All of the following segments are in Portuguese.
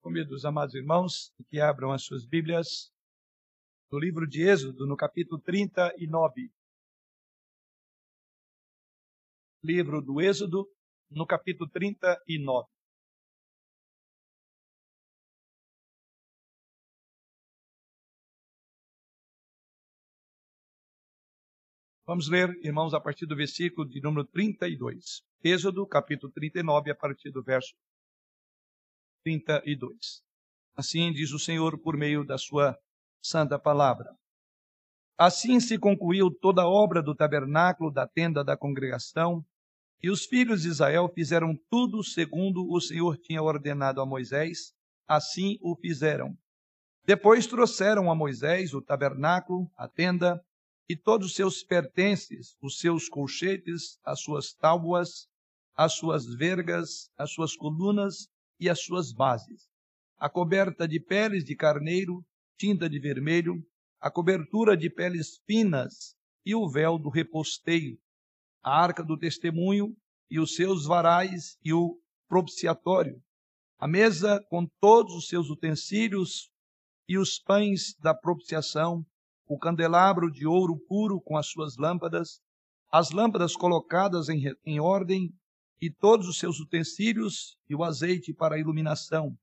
Convido os amados irmãos que abram as suas Bíblias no livro de Êxodo, no capítulo 39. Livro do Êxodo, no capítulo 39. Vamos ler, irmãos, a partir do versículo de número 32. Êxodo, capítulo 39, a partir do verso 32. Assim diz o Senhor por meio da sua santa palavra. Assim se concluiu toda a obra do tabernáculo da tenda da congregação, e os filhos de Israel fizeram tudo segundo o Senhor tinha ordenado a Moisés, assim o fizeram. Depois trouxeram a Moisés o tabernáculo, a tenda e todos os seus pertences, os seus colchetes, as suas tábuas, as suas vergas, as suas colunas e as suas bases, a coberta de peles de carneiro, tinta de vermelho, a cobertura de peles finas e o véu do reposteio, a arca do testemunho e os seus varais e o propiciatório, a mesa com todos os seus utensílios e os pães da propiciação, o candelabro de ouro puro com as suas lâmpadas, as lâmpadas colocadas em, em ordem e todos os seus utensílios e o azeite para a iluminação.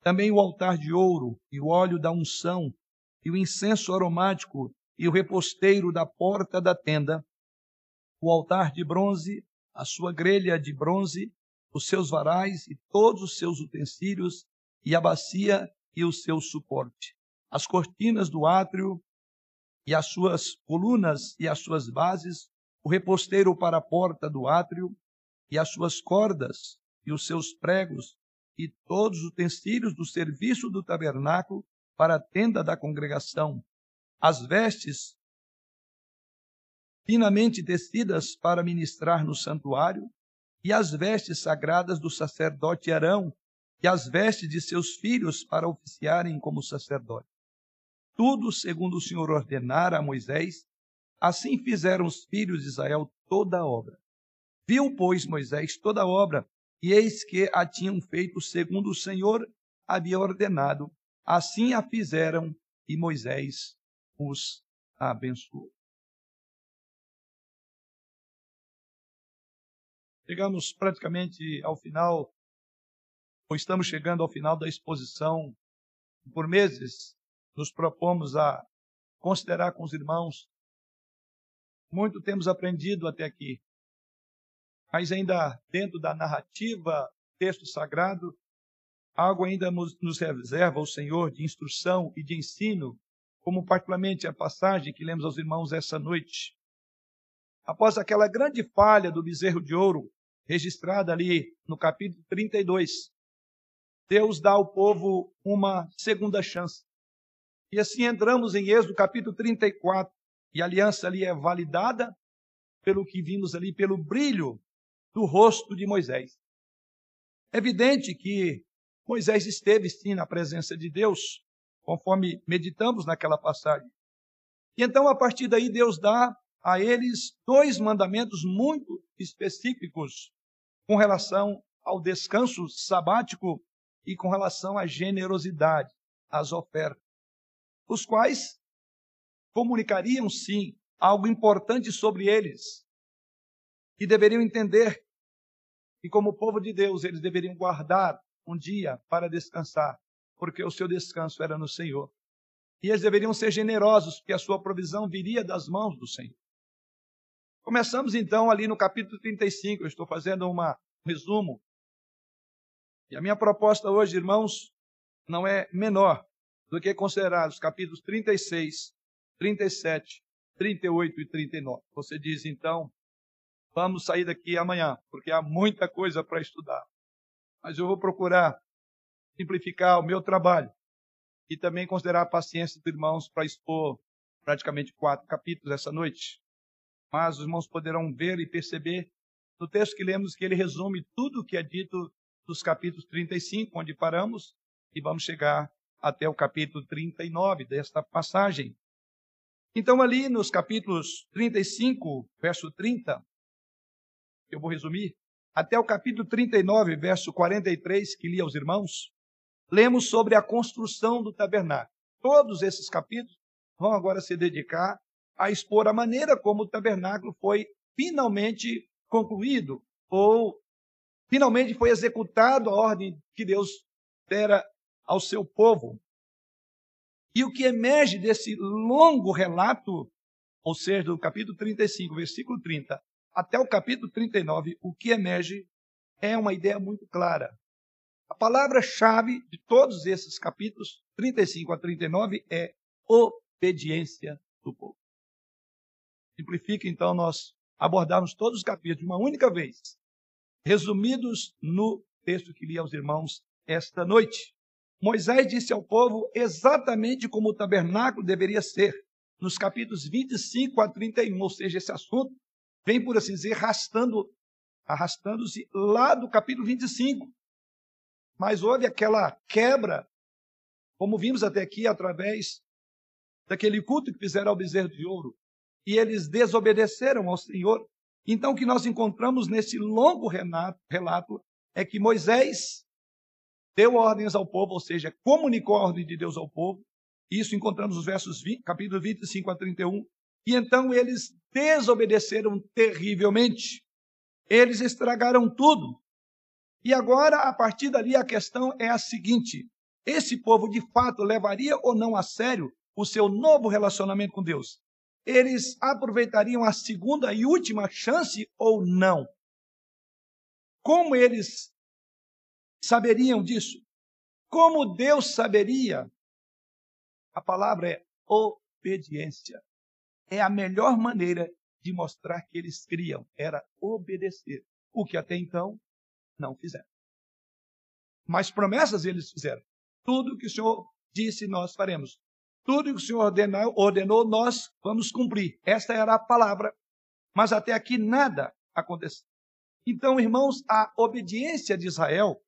Também o altar de ouro e o óleo da unção e o incenso aromático e o reposteiro da porta da tenda, o altar de bronze, a sua grelha de bronze, os seus varais e todos os seus utensílios e a bacia e o seu suporte, as cortinas do átrio e as suas colunas e as suas bases, o reposteiro para a porta do átrio, e as suas cordas, e os seus pregos, e todos os utensílios do serviço do tabernáculo para a tenda da congregação, as vestes finamente tecidas para ministrar no santuário, e as vestes sagradas do sacerdote Arão, e as vestes de seus filhos para oficiarem como sacerdote. Tudo segundo o Senhor ordenara a Moisés, assim fizeram os filhos de Israel toda a obra. Viu, pois, Moisés toda a obra, e eis que a tinham feito segundo o Senhor havia ordenado. Assim a fizeram, e Moisés os abençoou. Chegamos praticamente ao final, ou estamos chegando ao final da exposição. Por meses, nos propomos a considerar com os irmãos. Muito temos aprendido até aqui mas ainda dentro da narrativa, texto sagrado, algo ainda nos reserva o Senhor de instrução e de ensino, como particularmente a passagem que lemos aos irmãos essa noite. Após aquela grande falha do bezerro de ouro, registrada ali no capítulo 32, Deus dá ao povo uma segunda chance. E assim entramos em Êxodo capítulo 34, e a aliança ali é validada pelo que vimos ali, pelo brilho do rosto de Moisés. É evidente que Moisés esteve sim na presença de Deus, conforme meditamos naquela passagem. E então, a partir daí, Deus dá a eles dois mandamentos muito específicos com relação ao descanso sabático e com relação à generosidade, às ofertas, os quais comunicariam sim algo importante sobre eles, e deveriam entender e como povo de Deus, eles deveriam guardar um dia para descansar, porque o seu descanso era no Senhor. E eles deveriam ser generosos, porque a sua provisão viria das mãos do Senhor. Começamos então ali no capítulo 35, eu estou fazendo uma, um resumo. E a minha proposta hoje, irmãos, não é menor do que considerar os capítulos 36, 37, 38 e 39. Você diz então, Vamos sair daqui amanhã, porque há muita coisa para estudar. Mas eu vou procurar simplificar o meu trabalho e também considerar a paciência dos irmãos para expor praticamente quatro capítulos essa noite. Mas os irmãos poderão ver e perceber no texto que lemos que ele resume tudo o que é dito dos capítulos 35, onde paramos, e vamos chegar até o capítulo 39 desta passagem. Então, ali nos capítulos 35, verso 30, eu vou resumir, até o capítulo 39, verso 43, que li aos irmãos, lemos sobre a construção do tabernáculo. Todos esses capítulos vão agora se dedicar a expor a maneira como o tabernáculo foi finalmente concluído, ou finalmente foi executado a ordem que Deus dera ao seu povo. E o que emerge desse longo relato, ou seja, do capítulo 35, versículo 30, até o capítulo 39, o que emerge é uma ideia muito clara. A palavra-chave de todos esses capítulos, 35 a 39, é obediência do povo. Simplifica, então, nós abordarmos todos os capítulos de uma única vez, resumidos no texto que li aos irmãos esta noite. Moisés disse ao povo exatamente como o tabernáculo deveria ser, nos capítulos 25 a 31, ou seja, esse assunto vem, por assim dizer, arrastando, arrastando-se lá do capítulo 25. Mas houve aquela quebra, como vimos até aqui, através daquele culto que fizeram ao bezerro de ouro, e eles desobedeceram ao Senhor. Então, o que nós encontramos nesse longo relato é que Moisés deu ordens ao povo, ou seja, comunicou a ordem de Deus ao povo. Isso encontramos nos versos 20, capítulo 25 a 31. E então eles desobedeceram terrivelmente. Eles estragaram tudo. E agora, a partir dali, a questão é a seguinte: esse povo de fato levaria ou não a sério o seu novo relacionamento com Deus? Eles aproveitariam a segunda e última chance ou não? Como eles saberiam disso? Como Deus saberia? A palavra é obediência. É a melhor maneira de mostrar que eles criam, era obedecer, o que até então não fizeram. Mas promessas eles fizeram. Tudo que o Senhor disse, nós faremos. Tudo que o Senhor ordenou, ordenou, nós vamos cumprir. Esta era a palavra. Mas até aqui nada aconteceu. Então, irmãos, a obediência de Israel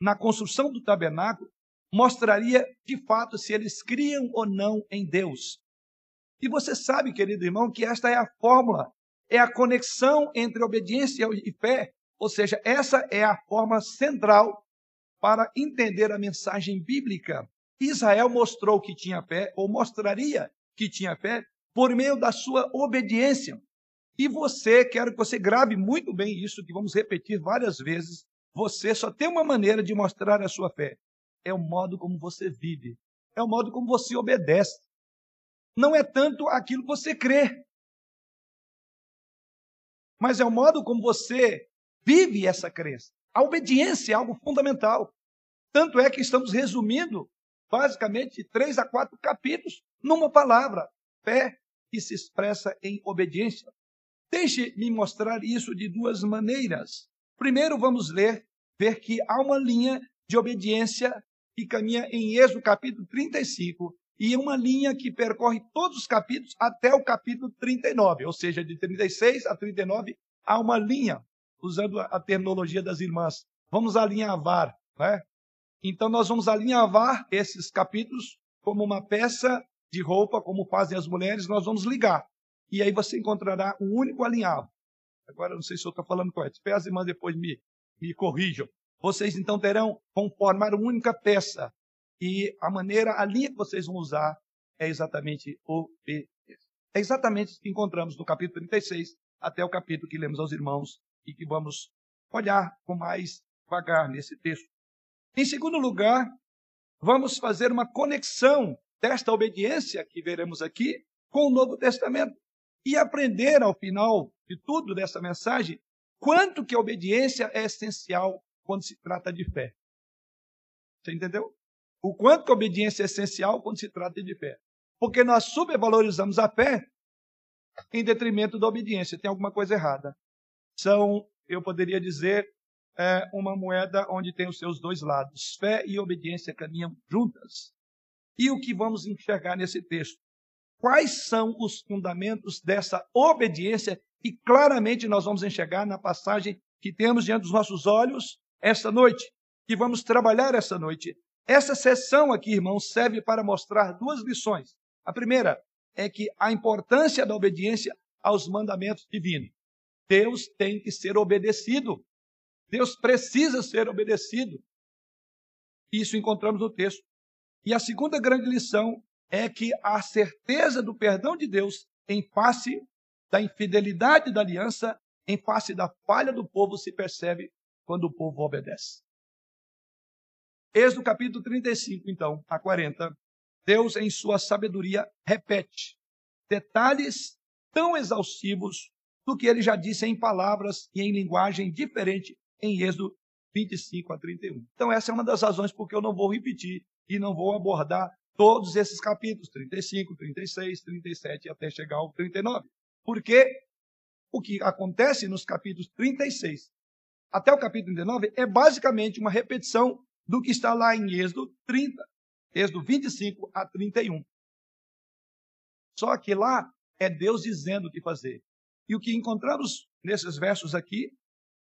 na construção do tabernáculo mostraria de fato se eles criam ou não em Deus. E você sabe, querido irmão, que esta é a fórmula, é a conexão entre obediência e fé, ou seja, essa é a forma central para entender a mensagem bíblica. Israel mostrou que tinha fé, ou mostraria que tinha fé, por meio da sua obediência. E você, quero que você grave muito bem isso, que vamos repetir várias vezes. Você só tem uma maneira de mostrar a sua fé: é o modo como você vive, é o modo como você obedece. Não é tanto aquilo que você crê, mas é o modo como você vive essa crença. A obediência é algo fundamental. Tanto é que estamos resumindo basicamente três a quatro capítulos numa palavra: fé que se expressa em obediência. Deixe-me mostrar isso de duas maneiras. Primeiro, vamos ler, ver que há uma linha de obediência que caminha em Êxodo capítulo 35 e uma linha que percorre todos os capítulos até o capítulo 39, ou seja, de 36 a 39 há uma linha, usando a terminologia das irmãs. Vamos alinhavar, né? Então nós vamos alinhavar esses capítulos como uma peça de roupa, como fazem as mulheres, nós vamos ligar. E aí você encontrará um único alinhavo. Agora, não sei se eu estou falando correto. Espero as irmãs depois me, me corrijam. Vocês então terão, vão formar uma única peça. E a maneira, a linha que vocês vão usar é exatamente o É exatamente o que encontramos no capítulo 36 até o capítulo que lemos aos irmãos e que vamos olhar com mais vagar nesse texto. Em segundo lugar, vamos fazer uma conexão desta obediência que veremos aqui com o Novo Testamento e aprender ao final de tudo dessa mensagem quanto que a obediência é essencial quando se trata de fé. Você entendeu? O quanto que a obediência é essencial quando se trata de fé. Porque nós supervalorizamos a fé em detrimento da obediência. Tem alguma coisa errada. São, eu poderia dizer, é uma moeda onde tem os seus dois lados. Fé e obediência caminham juntas. E o que vamos enxergar nesse texto? quais são os fundamentos dessa obediência e claramente nós vamos enxergar na passagem que temos diante dos nossos olhos esta noite, que vamos trabalhar esta noite. Essa sessão aqui, irmãos, serve para mostrar duas lições. A primeira é que a importância da obediência aos mandamentos divinos. Deus tem que ser obedecido. Deus precisa ser obedecido. Isso encontramos no texto. E a segunda grande lição é que a certeza do perdão de Deus em face da infidelidade da aliança, em face da falha do povo, se percebe quando o povo obedece. Êxodo capítulo 35, então, a 40. Deus, em sua sabedoria, repete detalhes tão exaustivos do que ele já disse em palavras e em linguagem diferente em Êxodo 25 a 31. Então, essa é uma das razões porque eu não vou repetir e não vou abordar todos esses capítulos, 35, 36, 37 até chegar ao 39. Porque o que acontece nos capítulos 36 até o capítulo 39 é basicamente uma repetição do que está lá em Êxodo 30, Êxodo 25 a 31. Só que lá é Deus dizendo o que fazer. E o que encontramos nesses versos aqui,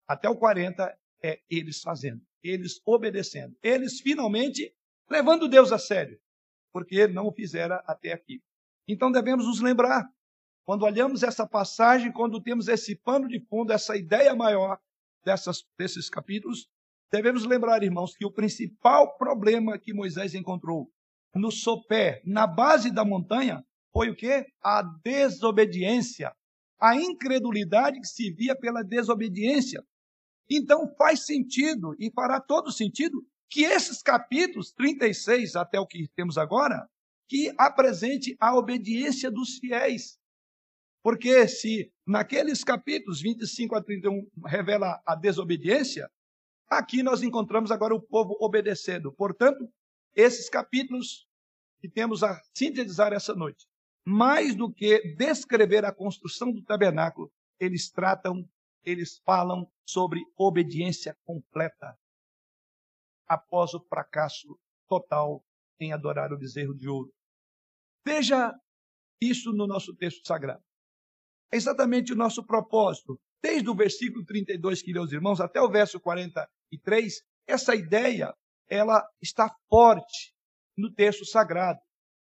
até o 40, é eles fazendo, eles obedecendo, eles finalmente levando Deus a sério, porque ele não o fizera até aqui. Então devemos nos lembrar, quando olhamos essa passagem, quando temos esse pano de fundo, essa ideia maior dessas, desses capítulos, devemos lembrar, irmãos, que o principal problema que Moisés encontrou no sopé, na base da montanha, foi o quê? A desobediência, a incredulidade que se via pela desobediência. Então faz sentido e fará todo sentido que esses capítulos 36 até o que temos agora, que apresente a obediência dos fiéis. Porque se naqueles capítulos 25 a 31 revela a desobediência, aqui nós encontramos agora o povo obedecendo. Portanto, esses capítulos que temos a sintetizar essa noite, mais do que descrever a construção do tabernáculo, eles tratam, eles falam sobre obediência completa após o fracasso total em adorar o bezerro de ouro. Veja isso no nosso texto sagrado. É exatamente o nosso propósito. Desde o versículo 32 que leu irmãos até o verso 43, essa ideia ela está forte no texto sagrado.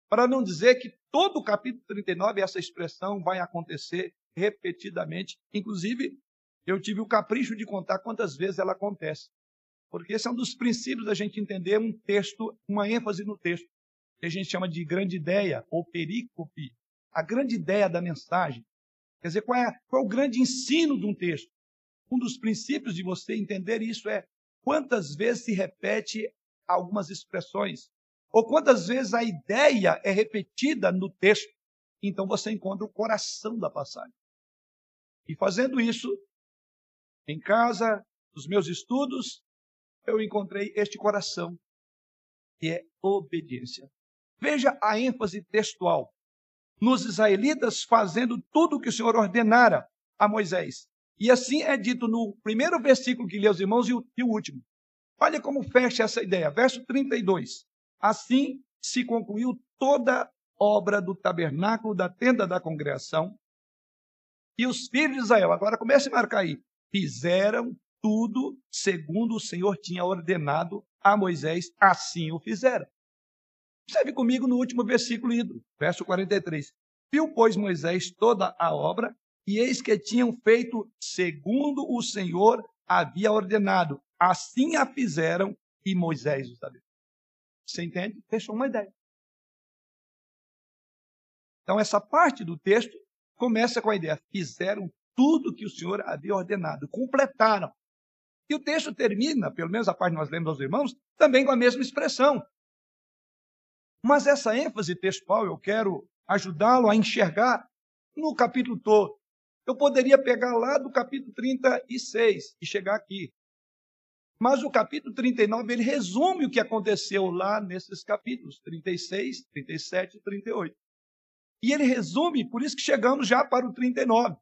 Para não dizer que todo o capítulo 39 essa expressão vai acontecer repetidamente. Inclusive, eu tive o capricho de contar quantas vezes ela acontece. Porque esse é um dos princípios da gente entender um texto, uma ênfase no texto, que a gente chama de grande ideia ou perícope, a grande ideia da mensagem. Quer dizer, qual é, qual é o grande ensino de um texto? Um dos princípios de você entender isso é quantas vezes se repete algumas expressões, ou quantas vezes a ideia é repetida no texto. Então você encontra o coração da passagem. E fazendo isso, em casa, nos meus estudos, eu encontrei este coração, que é obediência. Veja a ênfase textual. Nos israelitas fazendo tudo o que o Senhor ordenara a Moisés. E assim é dito no primeiro versículo que lê os irmãos e o, e o último. Olha como fecha essa ideia. Verso 32. Assim se concluiu toda obra do tabernáculo da tenda da congregação. E os filhos de Israel, agora comece a marcar aí, fizeram tudo segundo o Senhor tinha ordenado a Moisés, assim o fizeram. Observe comigo no último versículo verso 43. Viu, pois, Moisés toda a obra, e eis que tinham feito segundo o Senhor havia ordenado. Assim a fizeram, e Moisés os sabia. Você entende? Fechou uma ideia. Então, essa parte do texto começa com a ideia: fizeram tudo que o Senhor havia ordenado, completaram. E o texto termina, pelo menos a parte que nós lemos aos irmãos, também com a mesma expressão. Mas essa ênfase textual eu quero ajudá-lo a enxergar no capítulo todo. Eu poderia pegar lá do capítulo 36 e chegar aqui. Mas o capítulo 39, ele resume o que aconteceu lá nesses capítulos 36, 37 e 38. E ele resume, por isso que chegamos já para o 39.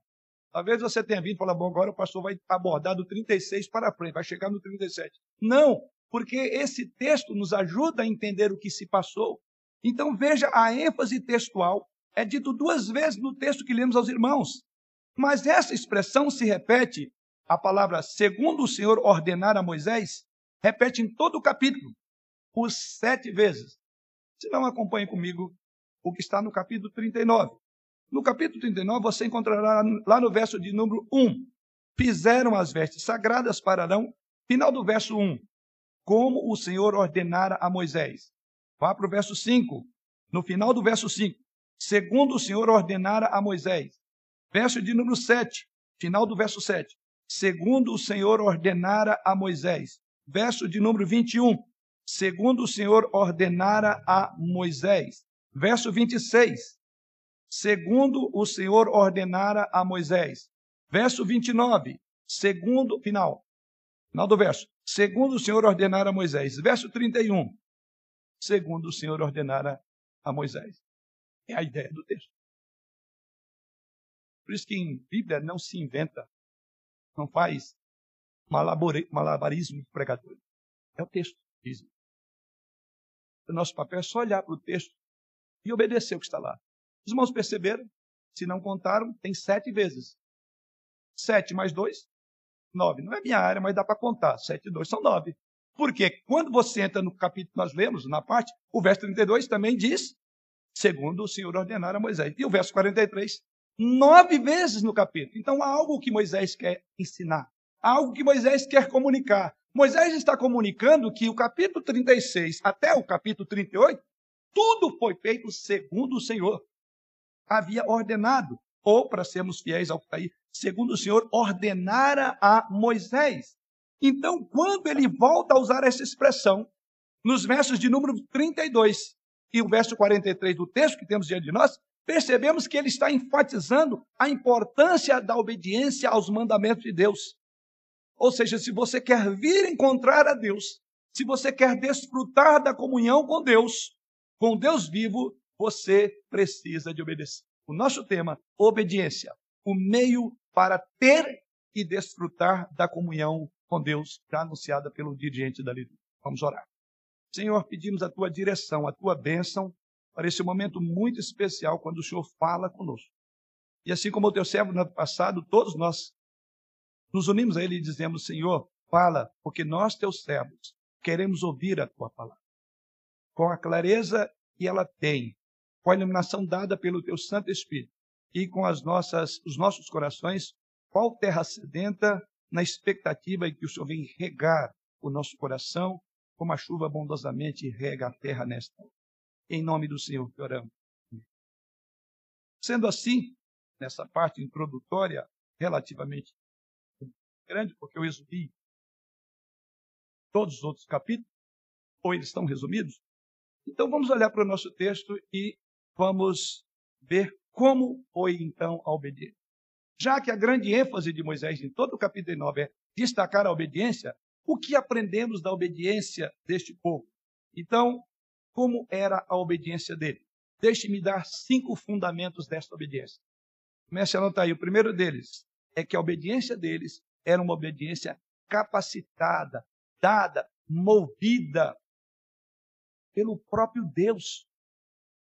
Talvez você tenha vindo e falar, bom, agora o pastor vai abordar do 36 para frente, vai chegar no 37. Não, porque esse texto nos ajuda a entender o que se passou. Então veja a ênfase textual. É dito duas vezes no texto que lemos aos irmãos. Mas essa expressão se repete, a palavra segundo o Senhor ordenar a Moisés, repete em todo o capítulo, por sete vezes. Se não acompanhe comigo o que está no capítulo 39. No capítulo 39, você encontrará lá no verso de número 1. Fizeram as vestes sagradas para Arão. Final do verso 1. como o Senhor ordenara a Moisés. Vá para o verso 5. No final do verso 5. Segundo o Senhor ordenara a Moisés. Verso de número 7. Final do verso 7. Segundo o Senhor ordenara a Moisés. Verso de número 21. Segundo o Senhor ordenara a Moisés. Verso 26. Segundo o Senhor ordenara a Moisés. Verso 29. Segundo, final. Final do verso. Segundo o Senhor ordenara a Moisés. Verso 31. Segundo o Senhor ordenara a Moisés. É a ideia do texto. Por isso que em Bíblia não se inventa, não faz malabarismo de pregador. É o texto, diz. O nosso papel é só olhar para o texto e obedecer o que está lá. Os irmãos perceberam? Se não contaram, tem sete vezes. Sete mais dois, nove. Não é minha área, mas dá para contar. Sete e dois são nove. Porque quando você entra no capítulo que nós lemos, na parte, o verso 32 também diz, segundo o Senhor ordenar a Moisés. E o verso 43, nove vezes no capítulo. Então há algo que Moisés quer ensinar, há algo que Moisés quer comunicar. Moisés está comunicando que o capítulo 36 até o capítulo 38, tudo foi feito segundo o Senhor havia ordenado, ou, para sermos fiéis ao que está aí, segundo o Senhor ordenara a Moisés. Então, quando ele volta a usar essa expressão, nos versos de número 32 e o verso 43 do texto que temos diante de nós, percebemos que ele está enfatizando a importância da obediência aos mandamentos de Deus. Ou seja, se você quer vir encontrar a Deus, se você quer desfrutar da comunhão com Deus, com Deus vivo, você precisa de obedecer. O nosso tema, obediência, o meio para ter e desfrutar da comunhão com Deus, já anunciada pelo dirigente da liturgia. Vamos orar. Senhor, pedimos a tua direção, a tua bênção para esse momento muito especial quando o Senhor fala conosco. E assim como o teu servo no ano passado, todos nós nos unimos a ele e dizemos: Senhor, fala, porque nós, teus servos, queremos ouvir a tua palavra. Com a clareza que ela tem, com a iluminação dada pelo teu Santo Espírito e com as nossas, os nossos corações, qual terra sedenta, na expectativa de que o Senhor venha regar o nosso coração, como a chuva bondosamente rega a terra nesta hora. Em nome do Senhor que oramos. Sendo assim, nessa parte introdutória, relativamente grande, porque eu resumi todos os outros capítulos, ou eles estão resumidos, então vamos olhar para o nosso texto e vamos ver como foi então a obediência. Já que a grande ênfase de Moisés em todo o capítulo 9 é destacar a obediência, o que aprendemos da obediência deste povo? Então, como era a obediência dele? Deixe-me dar cinco fundamentos desta obediência. Comece a anotar aí. O primeiro deles é que a obediência deles era uma obediência capacitada, dada, movida pelo próprio Deus.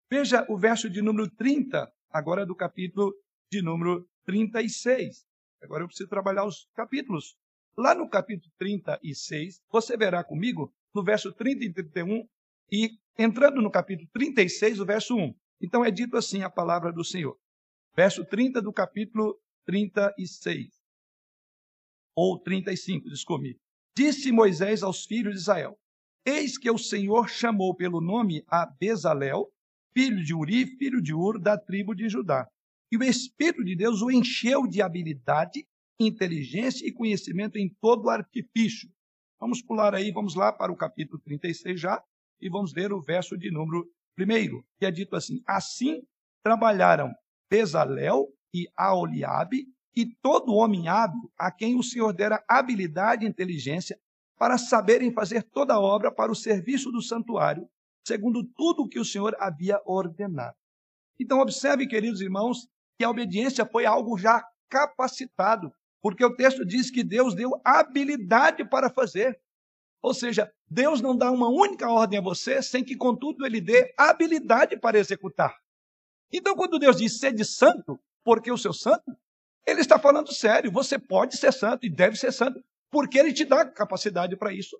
Veja o verso de número 30, agora do capítulo de número 36. Agora eu preciso trabalhar os capítulos. Lá no capítulo 36, você verá comigo no verso 30 e 31 e entrando no capítulo 36, o verso 1. Então é dito assim a palavra do Senhor. Verso 30 do capítulo 36. Ou 35, desculpe. Disse Moisés aos filhos de Israel: Eis que o Senhor chamou pelo nome a Bezalel, filho de Uri, filho de Ur, da tribo de Judá. E o Espírito de Deus o encheu de habilidade, inteligência e conhecimento em todo o artifício. Vamos pular aí, vamos lá para o capítulo 36 já, e vamos ler o verso de número 1, que é dito assim: Assim trabalharam Bezalel e Aoliabe, e todo homem hábil a quem o Senhor dera habilidade e inteligência para saberem fazer toda a obra para o serviço do santuário, segundo tudo o que o Senhor havia ordenado. Então, observe, queridos irmãos, que a obediência foi algo já capacitado, porque o texto diz que Deus deu habilidade para fazer. Ou seja, Deus não dá uma única ordem a você sem que, contudo, ele dê habilidade para executar. Então, quando Deus diz sede santo, porque o seu santo, ele está falando sério. Você pode ser santo e deve ser santo, porque ele te dá capacidade para isso.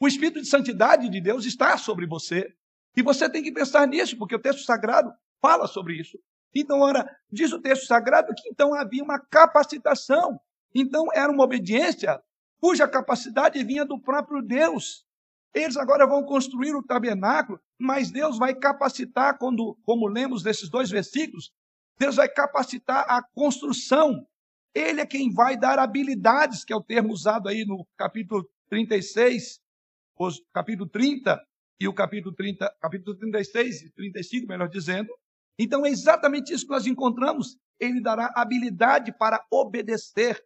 O Espírito de Santidade de Deus está sobre você. E você tem que pensar nisso, porque o texto sagrado fala sobre isso. Então, ora, diz o texto sagrado que então havia uma capacitação. Então, era uma obediência cuja capacidade vinha do próprio Deus. Eles agora vão construir o tabernáculo, mas Deus vai capacitar, quando, como lemos nesses dois versículos, Deus vai capacitar a construção. Ele é quem vai dar habilidades, que é o termo usado aí no capítulo 36, capítulo 30 e o capítulo 30, capítulo 36 e 35, melhor dizendo. Então é exatamente isso que nós encontramos. Ele dará habilidade para obedecer.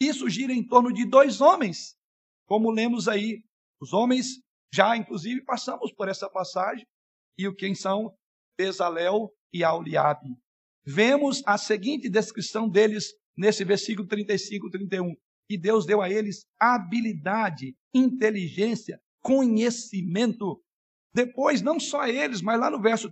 Isso gira em torno de dois homens, como lemos aí. Os homens já, inclusive, passamos por essa passagem. E o quem são? Bezalel e Auliabe. Vemos a seguinte descrição deles nesse versículo 35 31. E Deus deu a eles habilidade, inteligência, conhecimento. Depois, não só a eles, mas lá no verso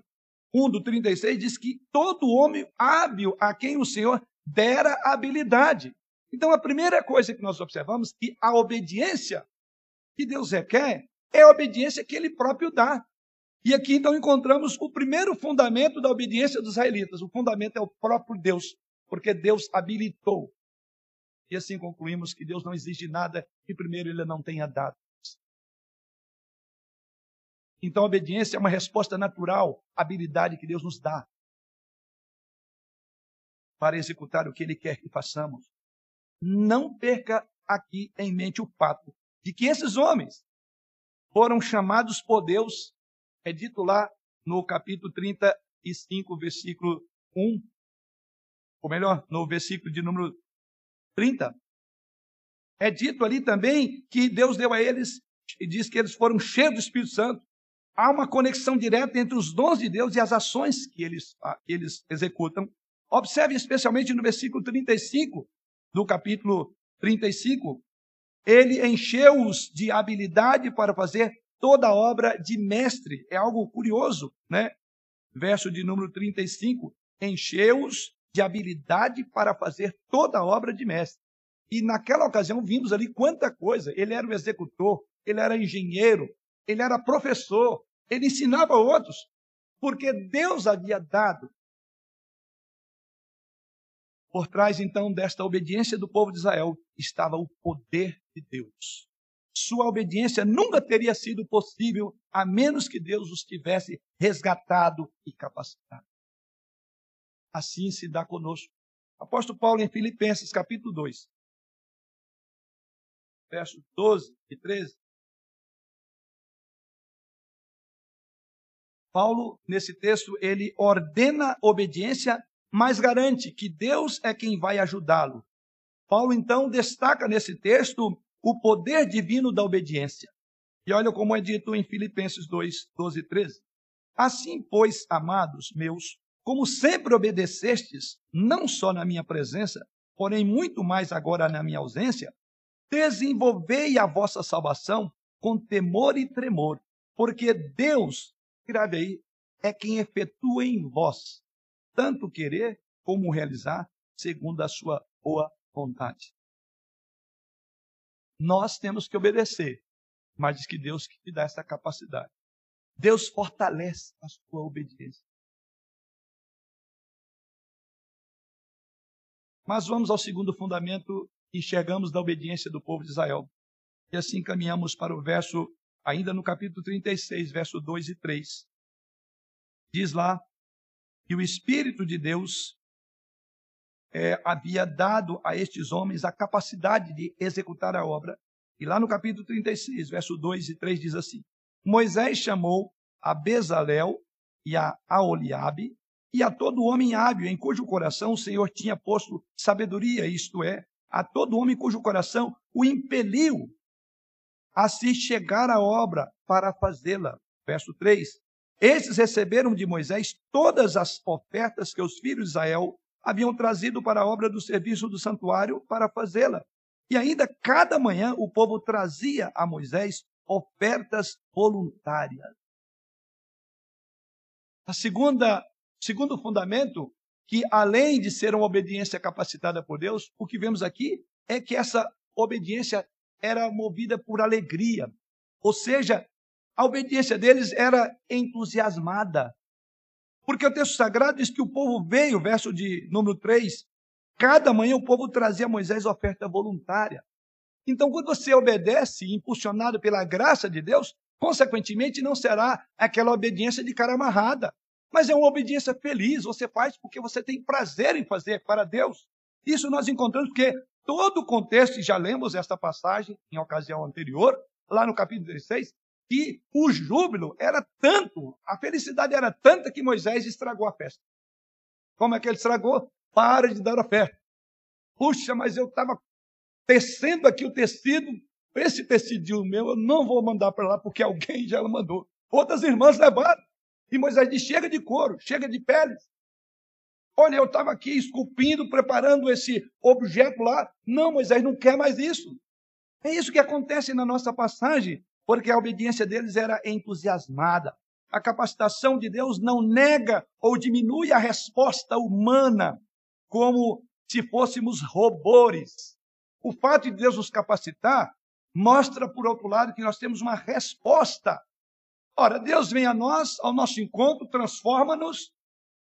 1 do 36 diz que todo homem hábil a quem o Senhor dera habilidade. Então, a primeira coisa que nós observamos é que a obediência que Deus requer é a obediência que Ele próprio dá. E aqui então encontramos o primeiro fundamento da obediência dos israelitas. O fundamento é o próprio Deus, porque Deus habilitou. E assim concluímos que Deus não exige nada que primeiro Ele não tenha dado. Então a obediência é uma resposta natural habilidade que Deus nos dá para executar o que Ele quer que façamos. Não perca aqui em mente o fato de que esses homens foram chamados por Deus, é dito lá no capítulo 35, versículo 1, ou melhor, no versículo de número 30. É dito ali também que Deus deu a eles e diz que eles foram cheios do Espírito Santo. Há uma conexão direta entre os dons de Deus e as ações que eles, ah, que eles executam. Observe especialmente no versículo 35 do capítulo 35. Ele encheu-os de habilidade para fazer toda obra de mestre. É algo curioso, né? Verso de número 35. Encheu-os de habilidade para fazer toda obra de mestre. E naquela ocasião vimos ali quanta coisa. Ele era o executor, ele era engenheiro, ele era professor, ele ensinava outros, porque Deus havia dado. Por trás então desta obediência do povo de Israel estava o poder de Deus. Sua obediência nunca teria sido possível a menos que Deus os tivesse resgatado e capacitado. Assim se dá conosco. Apóstolo Paulo em Filipenses, capítulo 2, versos 12 e 13, Paulo, nesse texto, ele ordena obediência, mas garante que Deus é quem vai ajudá-lo. Paulo, então, destaca nesse texto o poder divino da obediência. E olha como é dito em Filipenses 2, 12 e 13. Assim, pois, amados meus, como sempre obedecestes, não só na minha presença, porém muito mais agora na minha ausência, desenvolvei a vossa salvação com temor e tremor, porque Deus grave aí, é quem efetua em vós tanto querer como realizar segundo a sua boa vontade. Nós temos que obedecer, mas diz que Deus que te dá essa capacidade. Deus fortalece a sua obediência. Mas vamos ao segundo fundamento que enxergamos da obediência do povo de Israel. E assim caminhamos para o verso ainda no capítulo 36, verso 2 e 3. Diz lá que o Espírito de Deus é, havia dado a estes homens a capacidade de executar a obra. E lá no capítulo 36, verso 2 e 3 diz assim: Moisés chamou a Bezalel e a Aoliabe e a todo homem hábil em cujo coração o Senhor tinha posto sabedoria, isto é, a todo homem cujo coração o impeliu a se chegar à obra para fazê-la. Verso 3: Estes receberam de Moisés todas as ofertas que os filhos de Israel haviam trazido para a obra do serviço do santuário para fazê-la. E ainda cada manhã o povo trazia a Moisés ofertas voluntárias. A segunda, segundo fundamento, que além de ser uma obediência capacitada por Deus, o que vemos aqui é que essa obediência era movida por alegria. Ou seja, a obediência deles era entusiasmada. Porque o texto sagrado diz que o povo veio, verso de número 3, cada manhã o povo trazia a Moisés oferta voluntária. Então, quando você obedece, impulsionado pela graça de Deus, Consequentemente, não será aquela obediência de cara amarrada, mas é uma obediência feliz. Você faz porque você tem prazer em fazer para Deus. Isso nós encontramos porque todo o contexto, e já lemos esta passagem em ocasião anterior, lá no capítulo 16, que o júbilo era tanto, a felicidade era tanta que Moisés estragou a festa. Como é que ele estragou? Para de dar oferta. Puxa, mas eu estava tecendo aqui o tecido, esse tecidinho meu eu não vou mandar para lá porque alguém já mandou. Outras irmãs levaram. E Moisés diz: chega de couro, chega de peles. Olha, eu estava aqui esculpindo, preparando esse objeto lá. Não, Moisés não quer mais isso. É isso que acontece na nossa passagem, porque a obediência deles era entusiasmada. A capacitação de Deus não nega ou diminui a resposta humana, como se fôssemos robôs. O fato de Deus nos capacitar mostra, por outro lado, que nós temos uma resposta. Ora, Deus vem a nós, ao nosso encontro, transforma-nos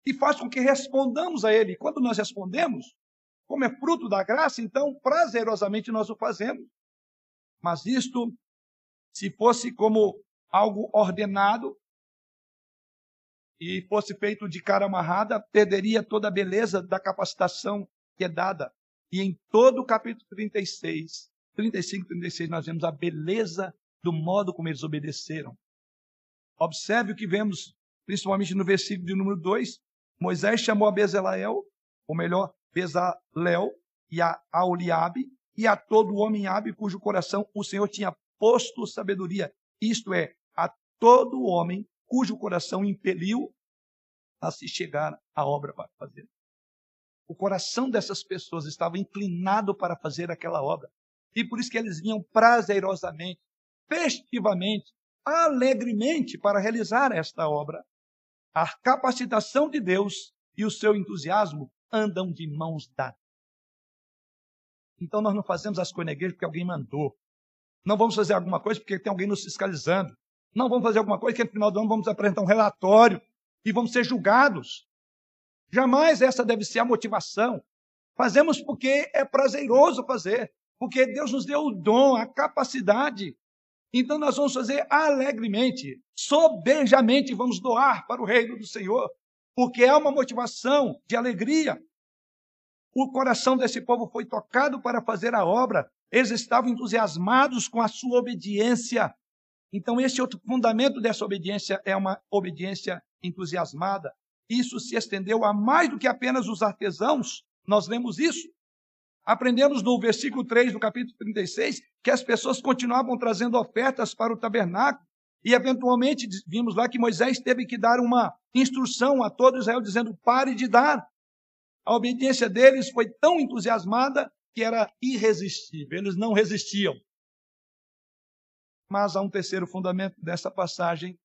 e faz com que respondamos a Ele. Quando nós respondemos, como é fruto da graça, então prazerosamente nós o fazemos. Mas isto, se fosse como algo ordenado e fosse feito de cara amarrada, perderia toda a beleza da capacitação que é dada. E em todo o capítulo 36, 35 e 36, nós vemos a beleza do modo como eles obedeceram. Observe o que vemos, principalmente no versículo de número 2. Moisés chamou a Bezalel, ou melhor, Bezalel, e a Aoliabe, e a todo homem hábil cujo coração o Senhor tinha posto sabedoria. Isto é, a todo homem cujo coração impeliu a se chegar à obra para fazer. O coração dessas pessoas estava inclinado para fazer aquela obra. E por isso que eles vinham prazerosamente, festivamente, alegremente para realizar esta obra. A capacitação de Deus e o seu entusiasmo andam de mãos dadas. Então nós não fazemos as coisas na igreja porque alguém mandou. Não vamos fazer alguma coisa porque tem alguém nos fiscalizando. Não vamos fazer alguma coisa que no final do ano vamos apresentar um relatório e vamos ser julgados. Jamais essa deve ser a motivação. Fazemos porque é prazeroso fazer, porque Deus nos deu o dom, a capacidade então nós vamos fazer alegremente, sobejamente, vamos doar para o reino do Senhor, porque é uma motivação de alegria. O coração desse povo foi tocado para fazer a obra, eles estavam entusiasmados com a sua obediência. Então, esse outro fundamento dessa obediência é uma obediência entusiasmada. Isso se estendeu a mais do que apenas os artesãos. Nós lemos isso. Aprendemos no versículo 3 do capítulo 36 que as pessoas continuavam trazendo ofertas para o tabernáculo e eventualmente vimos lá que Moisés teve que dar uma instrução a todo Israel dizendo: pare de dar. A obediência deles foi tão entusiasmada que era irresistível, eles não resistiam. Mas há um terceiro fundamento dessa passagem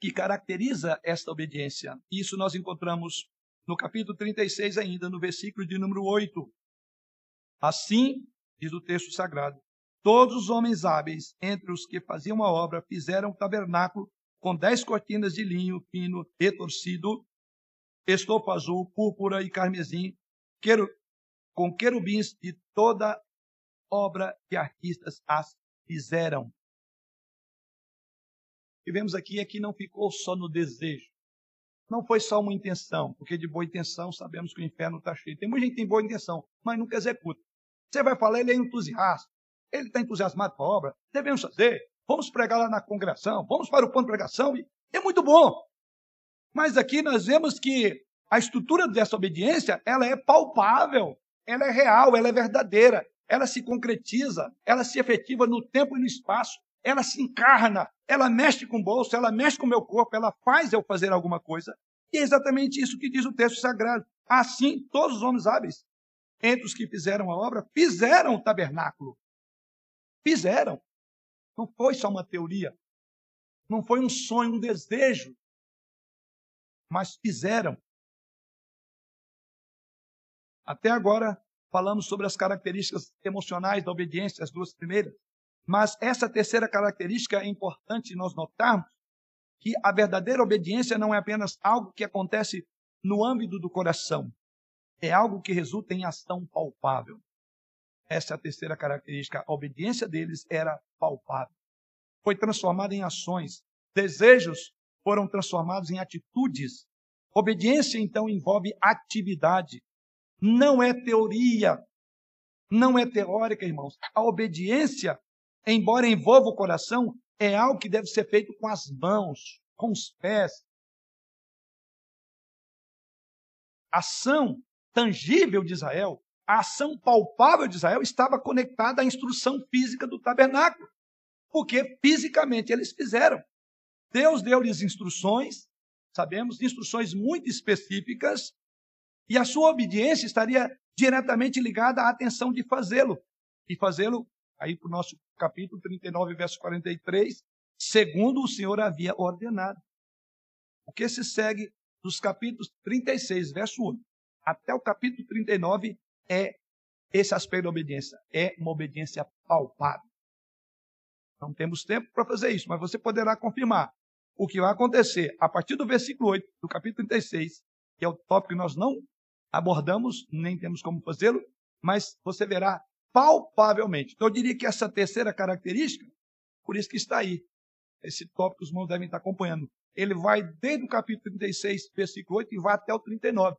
que caracteriza esta obediência. Isso nós encontramos no capítulo 36 ainda, no versículo de número 8. Assim, diz o texto sagrado, todos os homens hábeis entre os que faziam a obra fizeram o tabernáculo com dez cortinas de linho fino retorcido, estopo azul, púrpura e carmesim, com querubins e toda obra que artistas as fizeram. O que vemos aqui é que não ficou só no desejo. Não foi só uma intenção, porque de boa intenção sabemos que o inferno está cheio. Tem muita gente que tem boa intenção, mas nunca executa. Você vai falar, ele é entusiasta, ele está entusiasmado com a obra, devemos fazer, vamos pregar lá na congregação, vamos para o ponto de pregação, é muito bom. Mas aqui nós vemos que a estrutura dessa obediência, ela é palpável, ela é real, ela é verdadeira, ela se concretiza, ela se efetiva no tempo e no espaço ela se encarna, ela mexe com o bolso, ela mexe com o meu corpo, ela faz eu fazer alguma coisa. E é exatamente isso que diz o texto sagrado. Assim, todos os homens hábeis, entre os que fizeram a obra, fizeram o tabernáculo. Fizeram. Não foi só uma teoria. Não foi um sonho, um desejo. Mas fizeram. Até agora, falamos sobre as características emocionais da obediência, as duas primeiras. Mas essa terceira característica é importante nós notarmos que a verdadeira obediência não é apenas algo que acontece no âmbito do coração, é algo que resulta em ação palpável. Essa é a terceira característica. A obediência deles era palpável. Foi transformada em ações. Desejos foram transformados em atitudes. Obediência, então, envolve atividade. Não é teoria. Não é teórica, irmãos. A obediência, embora envolva o coração, é algo que deve ser feito com as mãos, com os pés. Ação tangível de Israel, a ação palpável de Israel estava conectada à instrução física do tabernáculo, porque fisicamente eles fizeram. Deus deu-lhes instruções, sabemos, instruções muito específicas, e a sua obediência estaria diretamente ligada à atenção de fazê-lo. E fazê-lo, aí para o nosso capítulo 39, verso 43, segundo o Senhor havia ordenado. O que se segue dos capítulos 36, verso 1, até o capítulo 39 é esse aspecto da obediência. É uma obediência palpável. Não temos tempo para fazer isso, mas você poderá confirmar o que vai acontecer a partir do versículo 8 do capítulo 36, que é o tópico que nós não abordamos, nem temos como fazê-lo, mas você verá palpavelmente. Então, eu diria que essa terceira característica, por isso que está aí, esse tópico os irmãos devem estar acompanhando. Ele vai desde o capítulo 36, versículo 8, e vai até o 39.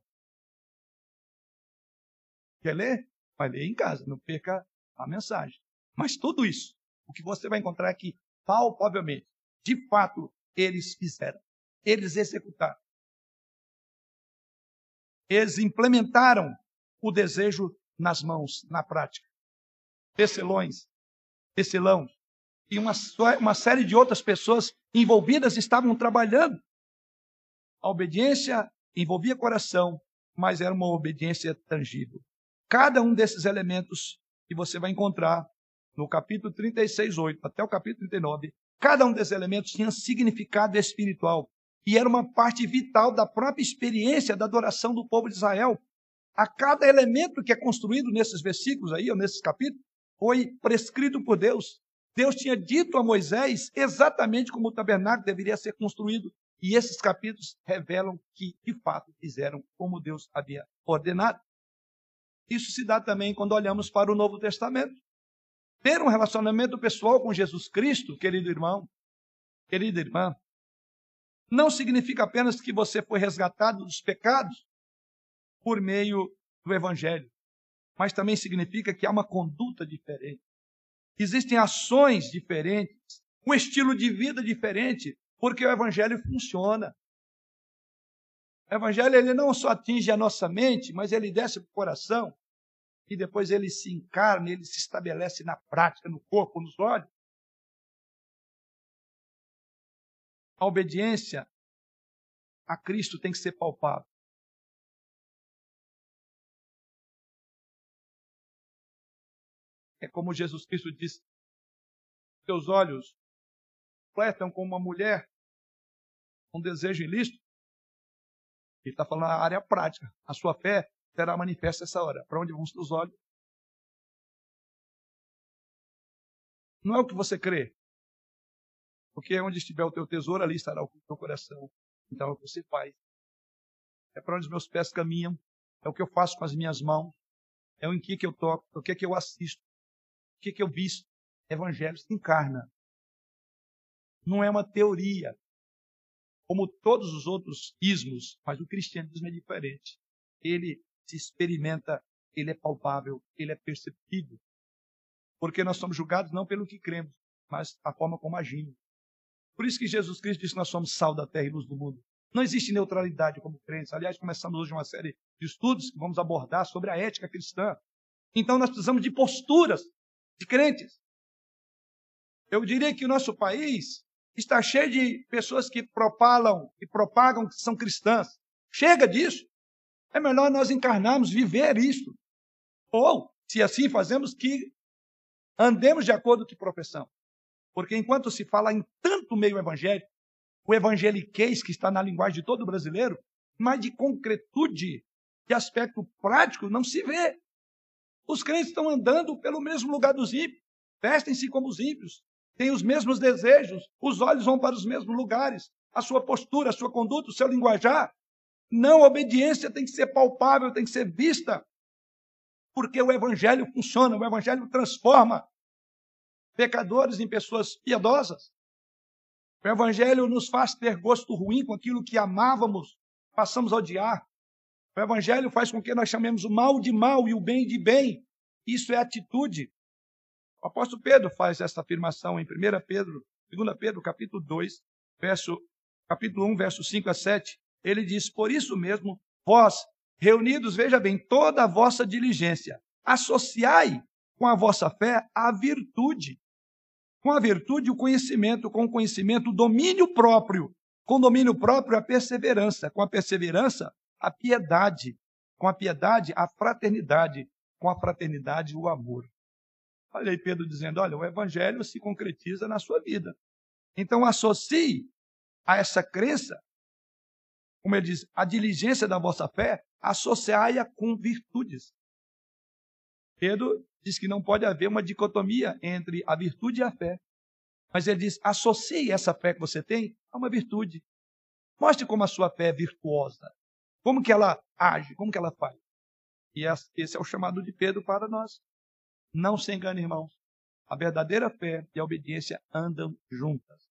Quer ler? Vai ler em casa, não perca a mensagem. Mas tudo isso, o que você vai encontrar aqui, palpavelmente, de fato, eles fizeram. Eles executaram. Eles implementaram o desejo nas mãos, na prática. Tecelões, tecelão e uma, uma série de outras pessoas envolvidas estavam trabalhando. A obediência envolvia coração, mas era uma obediência tangível. Cada um desses elementos que você vai encontrar no capítulo 36, 8 até o capítulo 39, cada um desses elementos tinha significado espiritual e era uma parte vital da própria experiência da adoração do povo de Israel. A cada elemento que é construído nesses versículos aí, ou nesses capítulos, foi prescrito por Deus. Deus tinha dito a Moisés exatamente como o tabernáculo deveria ser construído. E esses capítulos revelam que, de fato, fizeram como Deus havia ordenado. Isso se dá também quando olhamos para o Novo Testamento. Ter um relacionamento pessoal com Jesus Cristo, querido irmão, querida irmã, não significa apenas que você foi resgatado dos pecados por meio do Evangelho, mas também significa que há uma conduta diferente. Existem ações diferentes, um estilo de vida diferente, porque o Evangelho funciona. O Evangelho ele não só atinge a nossa mente, mas ele desce para o coração e depois ele se encarna, ele se estabelece na prática, no corpo, nos olhos. A obediência a Cristo tem que ser palpável. É como Jesus Cristo disse: Teus olhos flertam com uma mulher um desejo ilícito. Ele está falando na área prática. A sua fé será manifesta essa hora. Para onde vão os teus olhos? Não é o que você crê, porque onde estiver o teu tesouro, ali estará o teu coração. Então é o que você faz. É para onde os meus pés caminham. É o que eu faço com as minhas mãos. É o em que, que eu toco. É o que, que eu assisto. O que, eu visto. Evangelho se encarna. Não é uma teoria. Como todos os outros ismos, mas o cristianismo é diferente. Ele se experimenta, ele é palpável, ele é perceptível. Porque nós somos julgados não pelo que cremos, mas a forma como agimos. Por isso que Jesus Cristo disse que nós somos sal da terra e luz do mundo. Não existe neutralidade como crentes. Aliás, começamos hoje uma série de estudos que vamos abordar sobre a ética cristã. Então, nós precisamos de posturas de crentes. Eu diria que o nosso país está cheio de pessoas que propalam e propagam que são cristãs. Chega disso. É melhor nós encarnarmos, viver isso. Ou, se assim fazemos, que andemos de acordo com o que. Porque enquanto se fala em tanto meio evangélico, o evangeliquez que está na linguagem de todo brasileiro, mas de concretude, de aspecto prático, não se vê. Os crentes estão andando pelo mesmo lugar dos ímpios, vestem-se como os ímpios, têm os mesmos desejos, os olhos vão para os mesmos lugares, a sua postura, a sua conduta, o seu linguajar. Não, a obediência tem que ser palpável, tem que ser vista. porque o evangelho funciona, o evangelho transforma pecadores em pessoas piedosas. O evangelho nos faz ter gosto ruim com aquilo que amávamos, passamos a odiar. O evangelho faz com que nós chamemos o mal de mal e o bem de bem. Isso é atitude. O apóstolo Pedro faz essa afirmação em 1 Pedro, 2 Pedro, capítulo 2, verso, capítulo 1, verso 5 a 7. Ele diz: Por isso mesmo, vós, reunidos, veja bem, toda a vossa diligência, associai com a vossa fé a virtude. Com a virtude, o conhecimento, com o conhecimento, o domínio próprio. Com o domínio próprio, a perseverança. Com a perseverança, a piedade. Com a piedade, a fraternidade. Com a fraternidade, o amor. Olha aí Pedro dizendo: olha, o evangelho se concretiza na sua vida. Então associe a essa crença, como ele diz, a diligência da vossa fé, associai-a com virtudes. Pedro diz que não pode haver uma dicotomia entre a virtude e a fé. Mas ele diz: associe essa fé que você tem a uma virtude. Mostre como a sua fé é virtuosa. Como que ela age, como que ela faz. E esse é o chamado de Pedro para nós. Não se engane, irmãos. A verdadeira fé e a obediência andam juntas.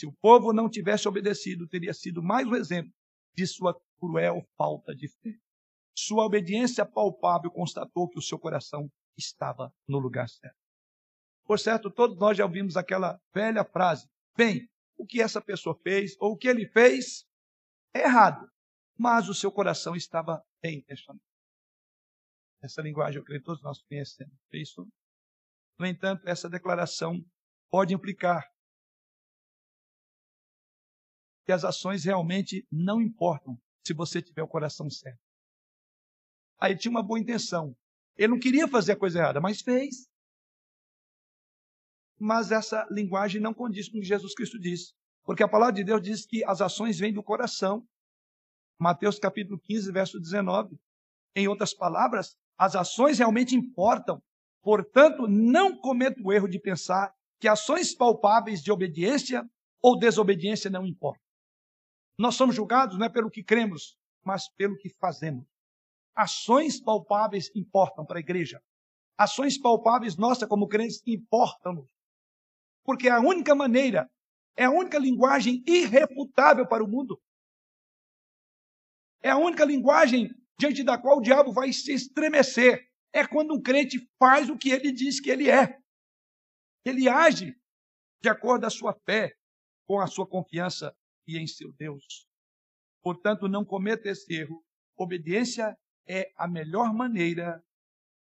Se o povo não tivesse obedecido, teria sido mais um exemplo de sua cruel falta de fé. Sua obediência palpável constatou que o seu coração estava no lugar certo. Por certo, todos nós já ouvimos aquela velha frase: bem, o que essa pessoa fez ou o que ele fez é errado, mas o seu coração estava bem intencionado. Essa linguagem eu creio que todos nós conhecemos. Isso. No entanto, essa declaração pode implicar que as ações realmente não importam se você tiver o coração certo. Aí tinha uma boa intenção. Ele não queria fazer a coisa errada, mas fez. Mas essa linguagem não condiz com o que Jesus Cristo disse. Porque a palavra de Deus diz que as ações vêm do coração. Mateus capítulo 15, verso 19. Em outras palavras, as ações realmente importam. Portanto, não cometa o erro de pensar que ações palpáveis de obediência ou desobediência não importam. Nós somos julgados não é pelo que cremos, mas pelo que fazemos. Ações palpáveis importam para a igreja. Ações palpáveis nossa como crentes importam. Porque é a única maneira, é a única linguagem irrefutável para o mundo. É a única linguagem diante da qual o diabo vai se estremecer. É quando um crente faz o que ele diz que ele é. Ele age de acordo com a sua fé, com a sua confiança e em seu Deus. Portanto, não cometa esse erro. Obediência é a melhor maneira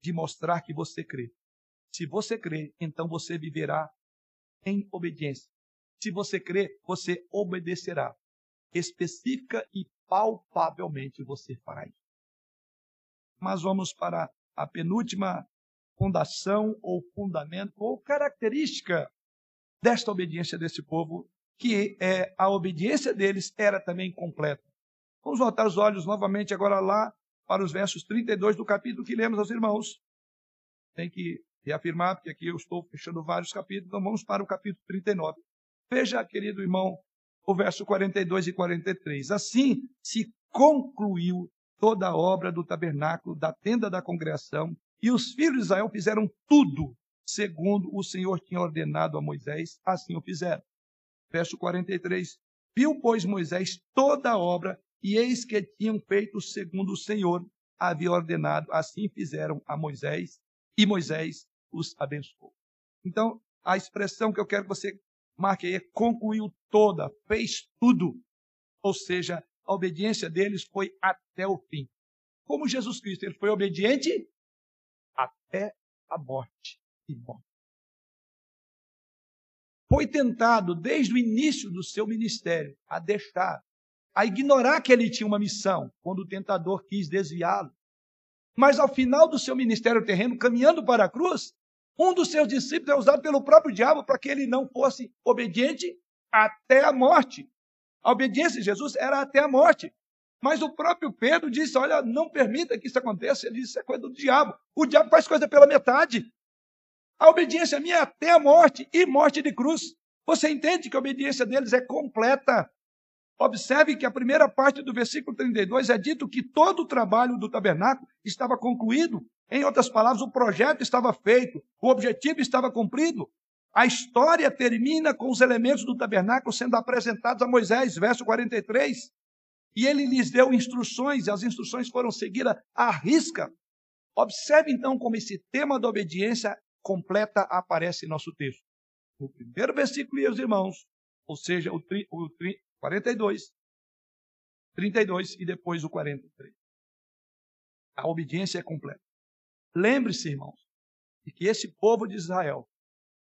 de mostrar que você crê. Se você crê, então você viverá em obediência. Se você crê, você obedecerá. Específica e palpavelmente você isso. Mas vamos para a penúltima fundação ou fundamento ou característica desta obediência desse povo, que é a obediência deles era também completa. Vamos voltar os olhos novamente agora lá para os versos 32 do capítulo que lemos aos irmãos. Tem que reafirmar, porque aqui eu estou fechando vários capítulos, então vamos para o capítulo 39. Veja, querido irmão, o verso 42 e 43. Assim se concluiu toda a obra do tabernáculo, da tenda da congregação, e os filhos de Israel fizeram tudo segundo o Senhor tinha ordenado a Moisés, assim o fizeram. Verso 43. Viu, pois, Moisés toda a obra, e eis que tinham feito segundo o Senhor havia ordenado, assim fizeram a Moisés, e Moisés os abençoou. Então, a expressão que eu quero que você marque aí é concluiu toda, fez tudo. Ou seja, a obediência deles foi até o fim. Como Jesus Cristo, ele foi obediente até a morte e morte. Foi tentado desde o início do seu ministério a deixar, a ignorar que ele tinha uma missão, quando o tentador quis desviá-lo. Mas ao final do seu ministério terreno, caminhando para a cruz, um dos seus discípulos é usado pelo próprio diabo para que ele não fosse obediente até a morte. A obediência de Jesus era até a morte. Mas o próprio Pedro disse: Olha, não permita que isso aconteça. Ele disse: Isso é coisa do diabo. O diabo faz coisa pela metade. A obediência minha é até a morte e morte de cruz. Você entende que a obediência deles é completa. Observe que a primeira parte do versículo 32 é dito que todo o trabalho do tabernáculo estava concluído. Em outras palavras, o projeto estava feito, o objetivo estava cumprido. A história termina com os elementos do tabernáculo sendo apresentados a Moisés, verso 43. E ele lhes deu instruções, e as instruções foram seguidas à risca. Observe então como esse tema da obediência completa aparece em nosso texto. No primeiro versículo, meus irmãos, ou seja, o, tri, o tri, 42, 32 e depois o 43. A obediência é completa. Lembre-se, irmãos, de que esse povo de Israel,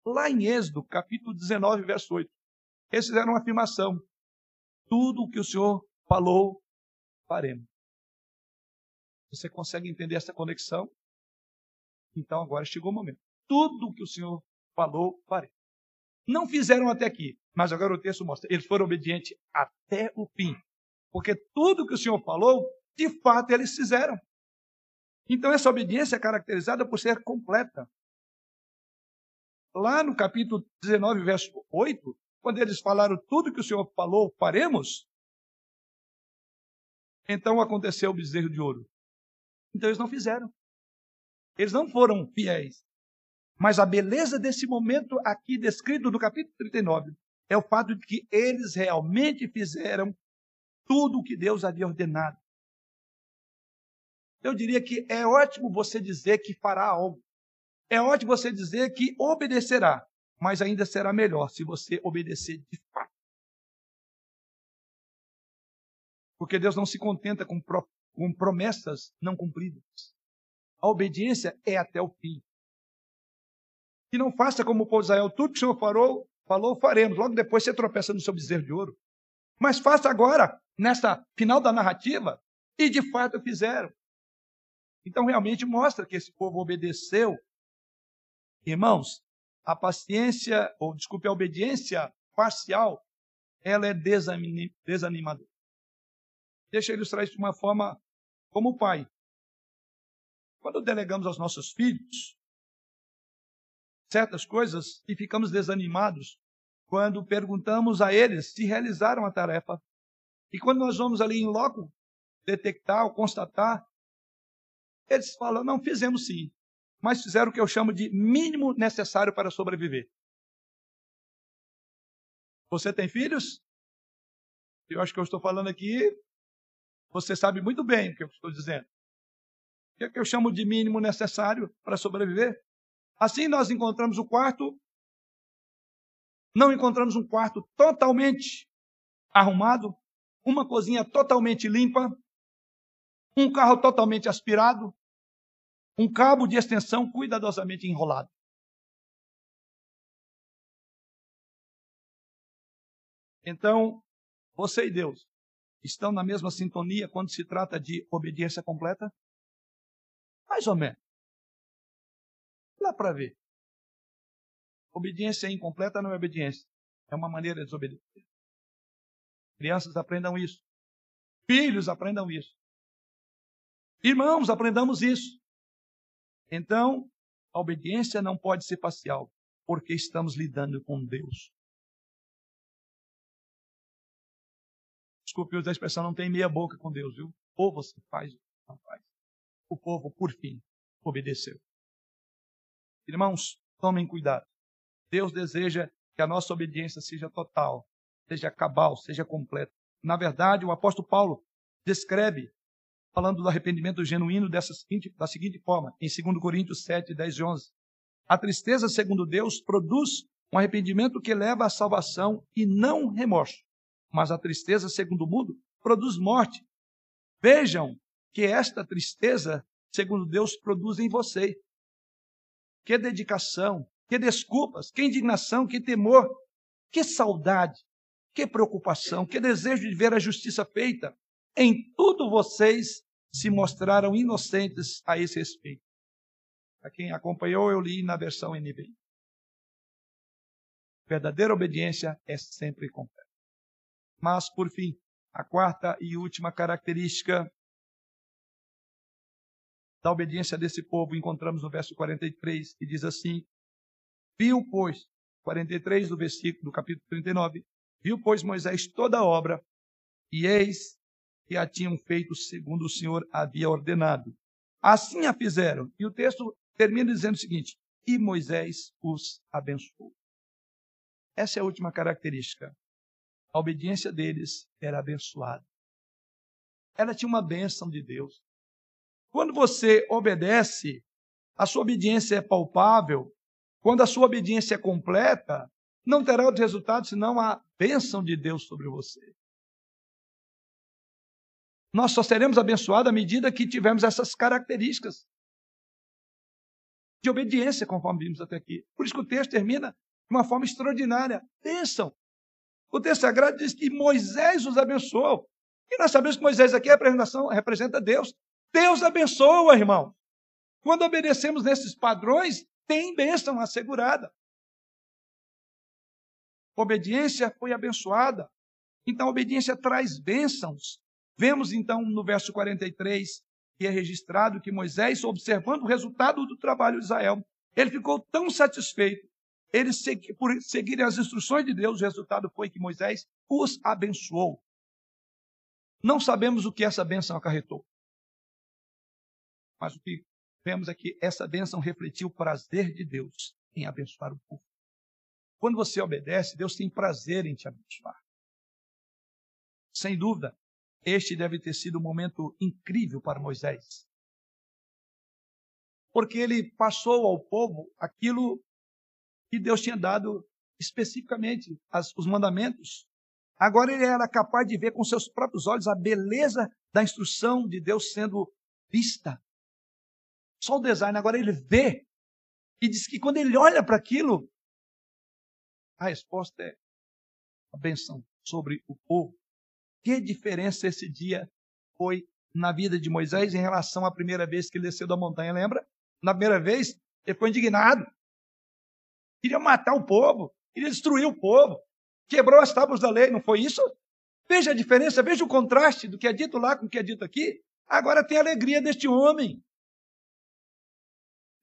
lá em Êxodo, capítulo 19, verso 8, eles fizeram uma afirmação: tudo o que o Senhor falou, faremos. Você consegue entender essa conexão? Então agora chegou o momento. Tudo o que o Senhor falou, faremos. Não fizeram até aqui, mas agora o texto mostra, eles foram obedientes até o fim. Porque tudo que o Senhor falou, de fato eles fizeram. Então essa obediência é caracterizada por ser completa. Lá no capítulo 19, verso 8, quando eles falaram tudo que o Senhor falou, faremos, então aconteceu o bezerro de ouro. Então eles não fizeram. Eles não foram fiéis. Mas a beleza desse momento aqui descrito no capítulo 39 é o fato de que eles realmente fizeram tudo o que Deus havia ordenado. Eu diria que é ótimo você dizer que fará algo. É ótimo você dizer que obedecerá, mas ainda será melhor se você obedecer de fato. Porque Deus não se contenta com, pro, com promessas não cumpridas. A obediência é até o fim. E não faça como o povo de Israel, tudo que o Senhor falou, falou, faremos. Logo depois você tropeça no seu bezerro de ouro. Mas faça agora, nessa final da narrativa, e de fato fizeram. Então realmente mostra que esse povo obedeceu. Irmãos, a paciência, ou desculpe, a obediência parcial, ela é desanimadora. Deixa eu ilustrar isso de uma forma como pai. Quando delegamos aos nossos filhos certas coisas e ficamos desanimados quando perguntamos a eles se realizaram a tarefa. E quando nós vamos ali em loco detectar ou constatar, eles falam: não, fizemos sim, mas fizeram o que eu chamo de mínimo necessário para sobreviver. Você tem filhos? Eu acho que eu estou falando aqui você sabe muito bem o que eu estou dizendo. O que, é que eu chamo de mínimo necessário para sobreviver? Assim nós encontramos o quarto, não encontramos um quarto totalmente arrumado, uma cozinha totalmente limpa, um carro totalmente aspirado, um cabo de extensão cuidadosamente enrolado. Então, você e Deus estão na mesma sintonia quando se trata de obediência completa? Mais ou menos. Dá para ver. Obediência incompleta não é obediência. É uma maneira de desobedecer. Crianças aprendam isso. Filhos aprendam isso. Irmãos, aprendamos isso. Então, a obediência não pode ser parcial, porque estamos lidando com Deus. desculpe usar a expressão, não tem meia boca com Deus, viu? Ou você faz ou não faz. O povo, por fim, obedeceu. Irmãos, tomem cuidado. Deus deseja que a nossa obediência seja total, seja cabal, seja completa. Na verdade, o apóstolo Paulo descreve, falando do arrependimento genuíno dessa seguinte, da seguinte forma, em 2 Coríntios 7, 10 e 11. A tristeza, segundo Deus, produz um arrependimento que leva à salvação e não remorso mas a tristeza, segundo o mundo, produz morte. Vejam que esta tristeza, segundo Deus, produz em você. Que dedicação, que desculpas, que indignação, que temor, que saudade, que preocupação, que desejo de ver a justiça feita. Em tudo vocês se mostraram inocentes a esse respeito. A quem acompanhou, eu li na versão NVI. Verdadeira obediência é sempre completa. Mas, por fim, a quarta e última característica da obediência desse povo encontramos no verso 43, que diz assim: Viu, pois, 43 do versículo do capítulo 39, viu, pois, Moisés toda a obra, e eis que a tinham feito segundo o Senhor havia ordenado. Assim a fizeram. E o texto termina dizendo o seguinte: E Moisés os abençoou. Essa é a última característica. A obediência deles era abençoada. Ela tinha uma bênção de Deus. Quando você obedece, a sua obediência é palpável. Quando a sua obediência é completa, não terá outro resultado senão a bênção de Deus sobre você. Nós só seremos abençoados à medida que tivermos essas características de obediência, conforme vimos até aqui. Por isso que o texto termina de uma forma extraordinária. Bênção. O texto sagrado diz que Moisés os abençoou. E nós sabemos que Moisés aqui representa Deus. Deus abençoa, irmão. Quando obedecemos nesses padrões, tem bênção assegurada. Obediência foi abençoada. Então, a obediência traz bênçãos. Vemos então no verso 43 que é registrado que Moisés, observando o resultado do trabalho de Israel, ele ficou tão satisfeito, ele por seguirem as instruções de Deus, o resultado foi que Moisés os abençoou. Não sabemos o que essa bênção acarretou. Mas o que vemos é que essa bênção refletiu o prazer de Deus em abençoar o povo. Quando você obedece, Deus tem prazer em te abençoar. Sem dúvida, este deve ter sido um momento incrível para Moisés. Porque ele passou ao povo aquilo que Deus tinha dado especificamente, as, os mandamentos. Agora ele era capaz de ver com seus próprios olhos a beleza da instrução de Deus sendo vista. Só o design, agora ele vê. E diz que quando ele olha para aquilo, a resposta é a benção sobre o povo. Que diferença esse dia foi na vida de Moisés em relação à primeira vez que ele desceu da montanha, lembra? Na primeira vez, ele ficou indignado. Queria matar o povo, queria destruir o povo. Quebrou as tábuas da lei, não foi isso? Veja a diferença, veja o contraste do que é dito lá com o que é dito aqui. Agora tem a alegria deste homem.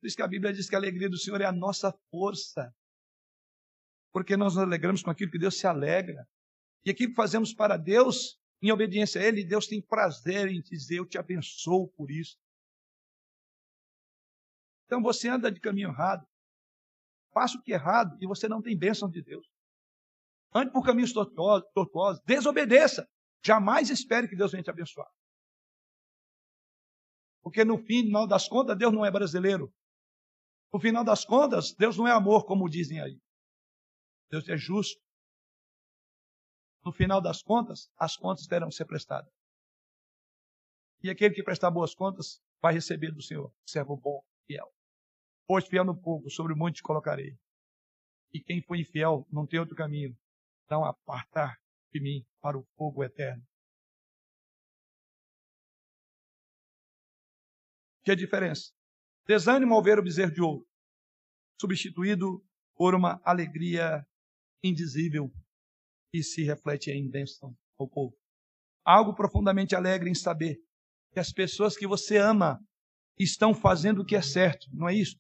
Por isso que a Bíblia diz que a alegria do Senhor é a nossa força. Porque nós nos alegramos com aquilo que Deus se alegra. E aquilo que fazemos para Deus, em obediência a Ele, Deus tem prazer em dizer: Eu te abençoo por isso. Então você anda de caminho errado, faça o que é errado e você não tem bênção de Deus. Ande por caminhos tortuosos, desobedeça. Jamais espere que Deus venha te abençoar. Porque no final das contas, Deus não é brasileiro. No final das contas, Deus não é amor, como dizem aí. Deus é justo no final das contas, as contas terão que ser prestadas. E aquele que prestar boas contas vai receber do Senhor, servo bom, fiel. Pois fiel no pouco, sobre o monte te colocarei. E quem foi infiel não tem outro caminho, não apartar de mim para o fogo eterno. Que a diferença? Desânimo ao ver o bezerro de ouro, substituído por uma alegria indizível e se reflete em bênção ao povo. Algo profundamente alegre em saber que as pessoas que você ama estão fazendo o que é certo, não é isso?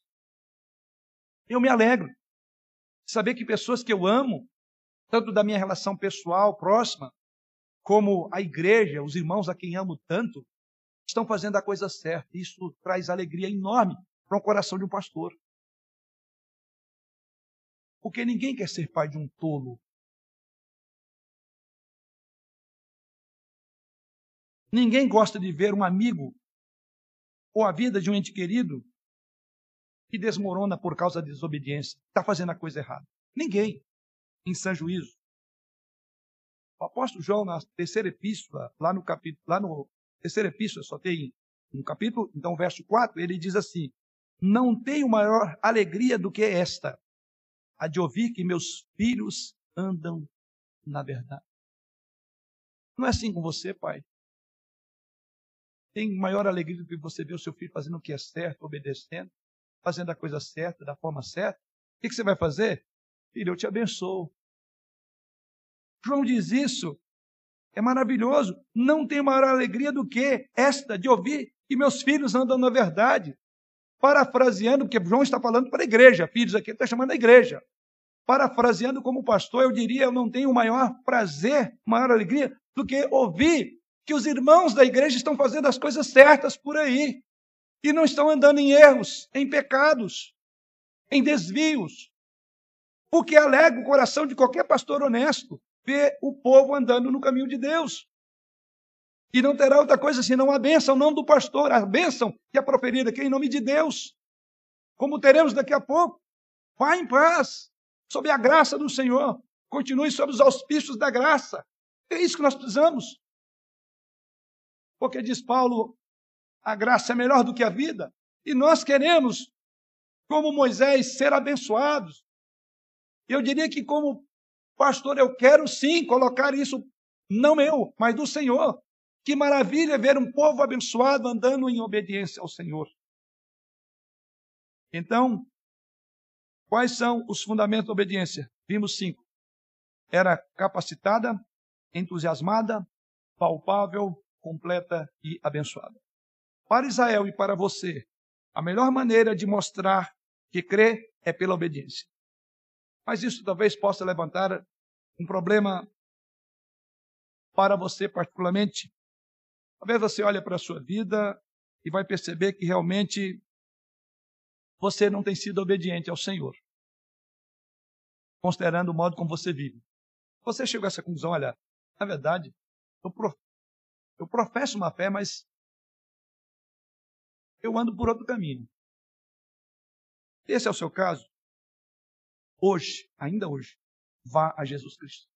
Eu me alegro de saber que pessoas que eu amo, tanto da minha relação pessoal próxima, como a igreja, os irmãos a quem amo tanto, estão fazendo a coisa certa. Isso traz alegria enorme para o coração de um pastor. Porque ninguém quer ser pai de um tolo. Ninguém gosta de ver um amigo ou a vida de um ente querido que desmorona por causa da desobediência, está fazendo a coisa errada. Ninguém, em São Juízo. O apóstolo João, na terceira epístola, lá no capítulo, lá no terceira epístola, só tem um capítulo, então verso 4, ele diz assim: Não tenho maior alegria do que esta, a de ouvir que meus filhos andam na verdade. Não é assim com você, pai? Tem maior alegria do que você ver o seu filho fazendo o que é certo, obedecendo, fazendo a coisa certa, da forma certa. O que você vai fazer? Filho, eu te abençoo. João diz isso. É maravilhoso. Não tem maior alegria do que esta de ouvir que meus filhos andam na verdade. Parafraseando, porque João está falando para a igreja, filhos aqui, ele está chamando a igreja. Parafraseando como pastor, eu diria: eu não tenho maior prazer, maior alegria do que ouvir que os irmãos da igreja estão fazendo as coisas certas por aí, e não estão andando em erros, em pecados, em desvios. O que alega o coração de qualquer pastor honesto ver o povo andando no caminho de Deus. E não terá outra coisa senão a bênção, não do pastor, a bênção que é proferida aqui em nome de Deus. Como teremos daqui a pouco. Vá em paz, sob a graça do Senhor. Continue sob os auspícios da graça. É isso que nós precisamos. Porque diz Paulo, a graça é melhor do que a vida. E nós queremos, como Moisés, ser abençoados. Eu diria que, como pastor, eu quero sim colocar isso, não eu, mas do Senhor. Que maravilha ver um povo abençoado andando em obediência ao Senhor. Então, quais são os fundamentos da obediência? Vimos cinco. Era capacitada, entusiasmada, palpável, completa e abençoada. Para Israel e para você, a melhor maneira de mostrar que crê é pela obediência. Mas isso talvez possa levantar um problema para você particularmente. Talvez você olhe para a sua vida e vai perceber que realmente você não tem sido obediente ao Senhor, considerando o modo como você vive. Você chegou a essa conclusão, olha, na verdade, eu, eu professo uma fé, mas eu ando por outro caminho. Esse é o seu caso? Hoje, ainda hoje, vá a Jesus Cristo.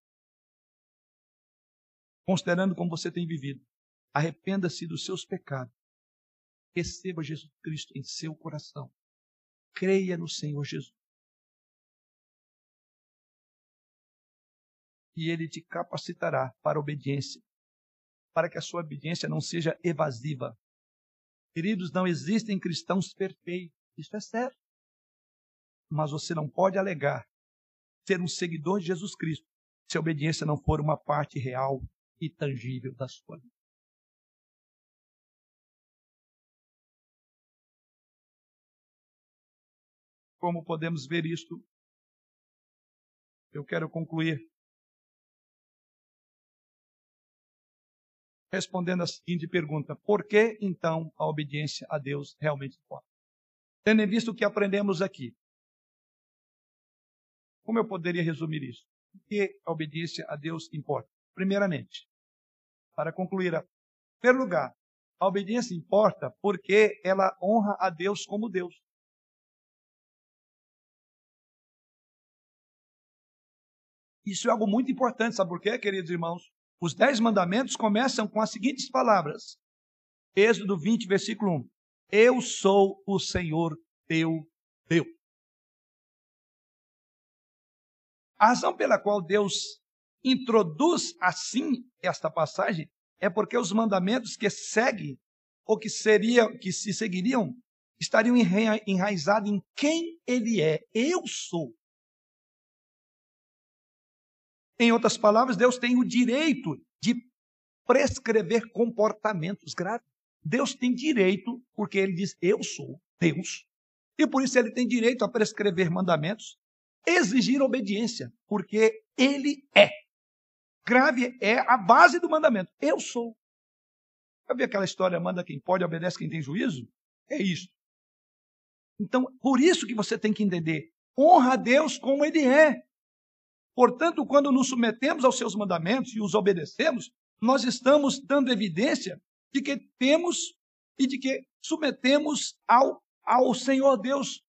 Considerando como você tem vivido, arrependa-se dos seus pecados. Receba Jesus Cristo em seu coração. Creia no Senhor Jesus. E Ele te capacitará para a obediência, para que a sua obediência não seja evasiva, Queridos, não existem cristãos perfeitos. Isso é certo. Mas você não pode alegar ser um seguidor de Jesus Cristo se a obediência não for uma parte real e tangível da sua vida. Como podemos ver isto? Eu quero concluir respondendo a seguinte pergunta: por que então a obediência a Deus realmente importa? Tendo em vista o que aprendemos aqui, como eu poderia resumir isso? Por que a obediência a Deus importa? Primeiramente, para concluir, em primeiro lugar, a obediência importa porque ela honra a Deus como Deus. Isso é algo muito importante, sabe por quê, queridos irmãos? Os dez mandamentos começam com as seguintes palavras. Êxodo 20, versículo 1. Eu sou o Senhor teu Deus. A razão pela qual Deus introduz assim esta passagem é porque os mandamentos que seguem ou que seriam, que se seguiriam, estariam enraizados em quem ele é. Eu sou. Em outras palavras, Deus tem o direito de prescrever comportamentos graves. Deus tem direito, porque ele diz: Eu sou Deus. E por isso ele tem direito a prescrever mandamentos, exigir obediência, porque ele é. Grave é a base do mandamento. Eu sou. Sabe aquela história, manda quem pode, obedece quem tem juízo? É isso. Então, por isso que você tem que entender. Honra a Deus como ele é. Portanto, quando nos submetemos aos seus mandamentos e os obedecemos, nós estamos dando evidência de que temos e de que submetemos ao, ao Senhor Deus.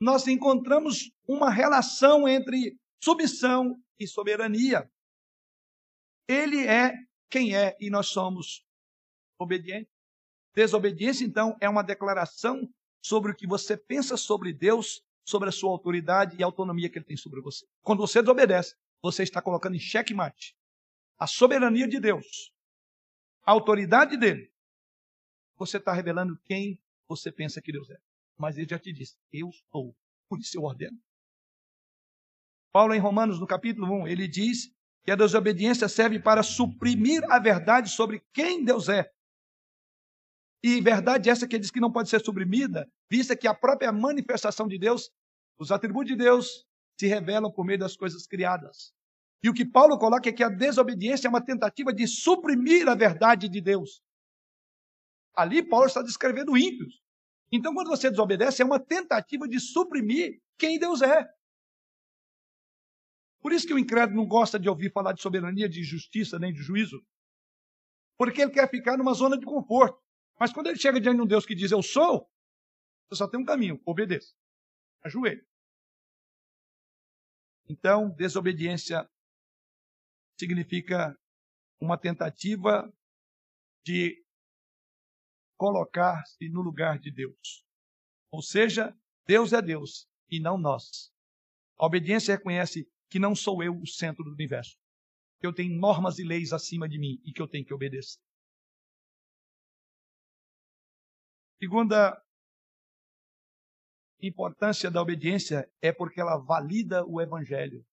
Nós encontramos uma relação entre submissão e soberania. Ele é quem é e nós somos obedientes. Desobediência, então, é uma declaração sobre o que você pensa sobre Deus sobre a sua autoridade e autonomia que ele tem sobre você. Quando você desobedece, você está colocando em xeque-mate a soberania de Deus, a autoridade dele. Você está revelando quem você pensa que Deus é. Mas ele já te disse: Eu sou, por isso eu ordeno. Paulo, em Romanos, no capítulo 1, ele diz que a desobediência serve para suprimir a verdade sobre quem Deus é. E verdade essa que diz que não pode ser suprimida, vista que a própria manifestação de Deus, os atributos de Deus, se revelam por meio das coisas criadas. E o que Paulo coloca é que a desobediência é uma tentativa de suprimir a verdade de Deus. Ali Paulo está descrevendo ímpios, Então, quando você desobedece, é uma tentativa de suprimir quem Deus é. Por isso que o incrédulo não gosta de ouvir falar de soberania, de justiça, nem de juízo. Porque ele quer ficar numa zona de conforto. Mas quando ele chega diante de um Deus que diz eu sou, você só tem um caminho, obedeça. Ajoelhe. Então, desobediência significa uma tentativa de colocar-se no lugar de Deus. Ou seja, Deus é Deus e não nós. A obediência reconhece que não sou eu o centro do universo. Que eu tenho normas e leis acima de mim e que eu tenho que obedecer. Segunda importância da obediência é porque ela valida o evangelho.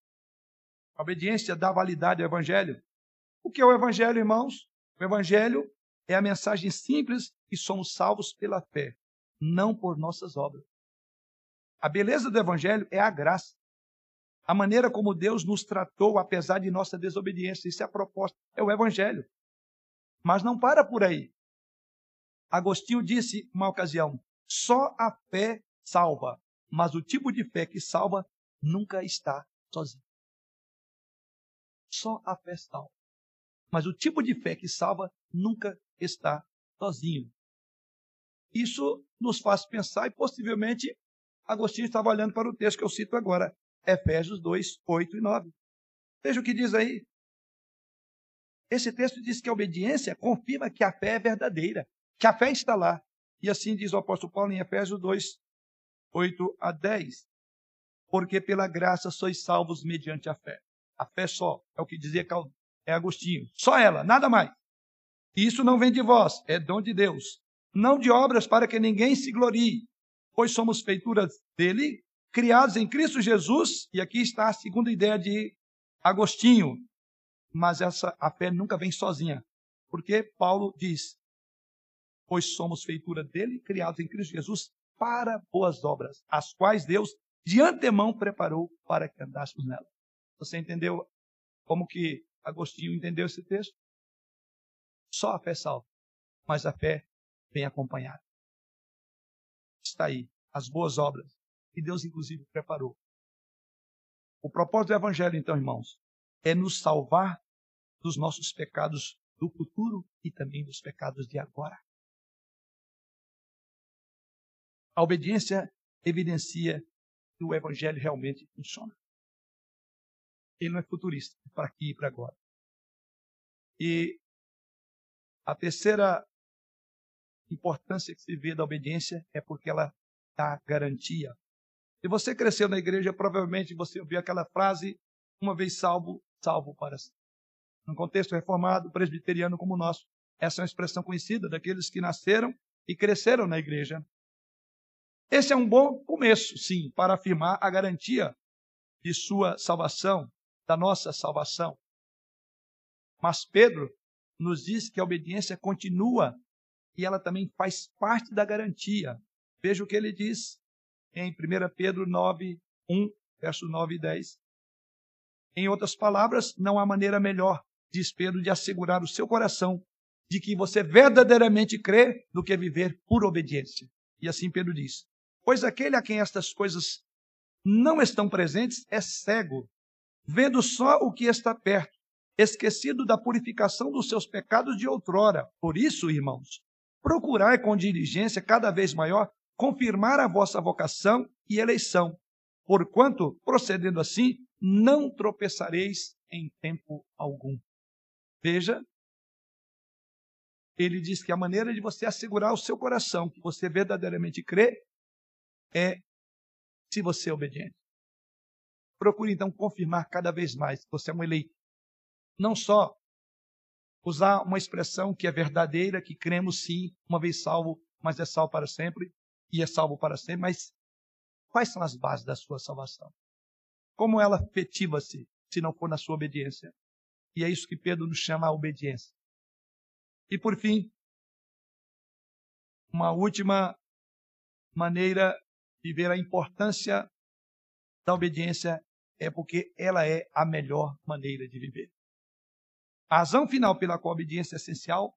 A obediência dá validade ao evangelho. O que é o evangelho, irmãos? O evangelho é a mensagem simples que somos salvos pela fé, não por nossas obras. A beleza do evangelho é a graça. A maneira como Deus nos tratou, apesar de nossa desobediência. Isso é a proposta, é o Evangelho. Mas não para por aí. Agostinho disse uma ocasião: só a fé salva, mas o tipo de fé que salva nunca está sozinho. Só a fé salva. Mas o tipo de fé que salva nunca está sozinho. Isso nos faz pensar, e possivelmente Agostinho estava olhando para o texto que eu cito agora. Efésios 2, 8 e 9. Veja o que diz aí. Esse texto diz que a obediência confirma que a fé é verdadeira, que a fé está lá. E assim diz o apóstolo Paulo em Efésios 2, 8 a 10. Porque pela graça sois salvos mediante a fé. A fé só, é o que dizia é Agostinho. Só ela, nada mais. Isso não vem de vós, é dom de Deus. Não de obras para que ninguém se glorie, pois somos feituras dele, criados em Cristo Jesus, e aqui está a segunda ideia de Agostinho. Mas essa a fé nunca vem sozinha, porque Paulo diz: pois somos feitura dele, criados em Cristo Jesus para boas obras, as quais Deus de antemão preparou para que andássemos nelas. Você entendeu como que Agostinho entendeu esse texto? Só a fé salva, mas a fé vem acompanhada. Está aí, as boas obras que Deus, inclusive, preparou. O propósito do Evangelho, então, irmãos, é nos salvar dos nossos pecados do futuro e também dos pecados de agora. A obediência evidencia que o Evangelho realmente funciona. Ele não é futurista, é para aqui e para agora. E a terceira importância que se vê da obediência é porque ela dá garantia se você cresceu na igreja, provavelmente você ouviu aquela frase: uma vez salvo, salvo para sempre. Num contexto reformado, presbiteriano como o nosso, essa é uma expressão conhecida daqueles que nasceram e cresceram na igreja. Esse é um bom começo, sim, para afirmar a garantia de sua salvação, da nossa salvação. Mas Pedro nos diz que a obediência continua e ela também faz parte da garantia. Veja o que ele diz em 1 Pedro 9, 1, verso 9 e 10. Em outras palavras, não há maneira melhor, diz Pedro, de assegurar o seu coração de que você verdadeiramente crê do que viver por obediência. E assim Pedro diz: Pois aquele a quem estas coisas não estão presentes é cego, vendo só o que está perto, esquecido da purificação dos seus pecados de outrora. Por isso, irmãos, procurai com diligência cada vez maior confirmar a vossa vocação e eleição, porquanto, procedendo assim, não tropeçareis em tempo algum. Veja, ele diz que a maneira de você assegurar o seu coração que você verdadeiramente crê é se você é obediente. Procure então confirmar cada vez mais que você é um eleito. Não só usar uma expressão que é verdadeira, que cremos sim, uma vez salvo, mas é salvo para sempre, e é salvo para sempre, mas quais são as bases da sua salvação? Como ela efetiva-se se não for na sua obediência? E é isso que Pedro nos chama a obediência. E por fim, uma última maneira de ver a importância da obediência é porque ela é a melhor maneira de viver. A razão final pela qual a obediência é essencial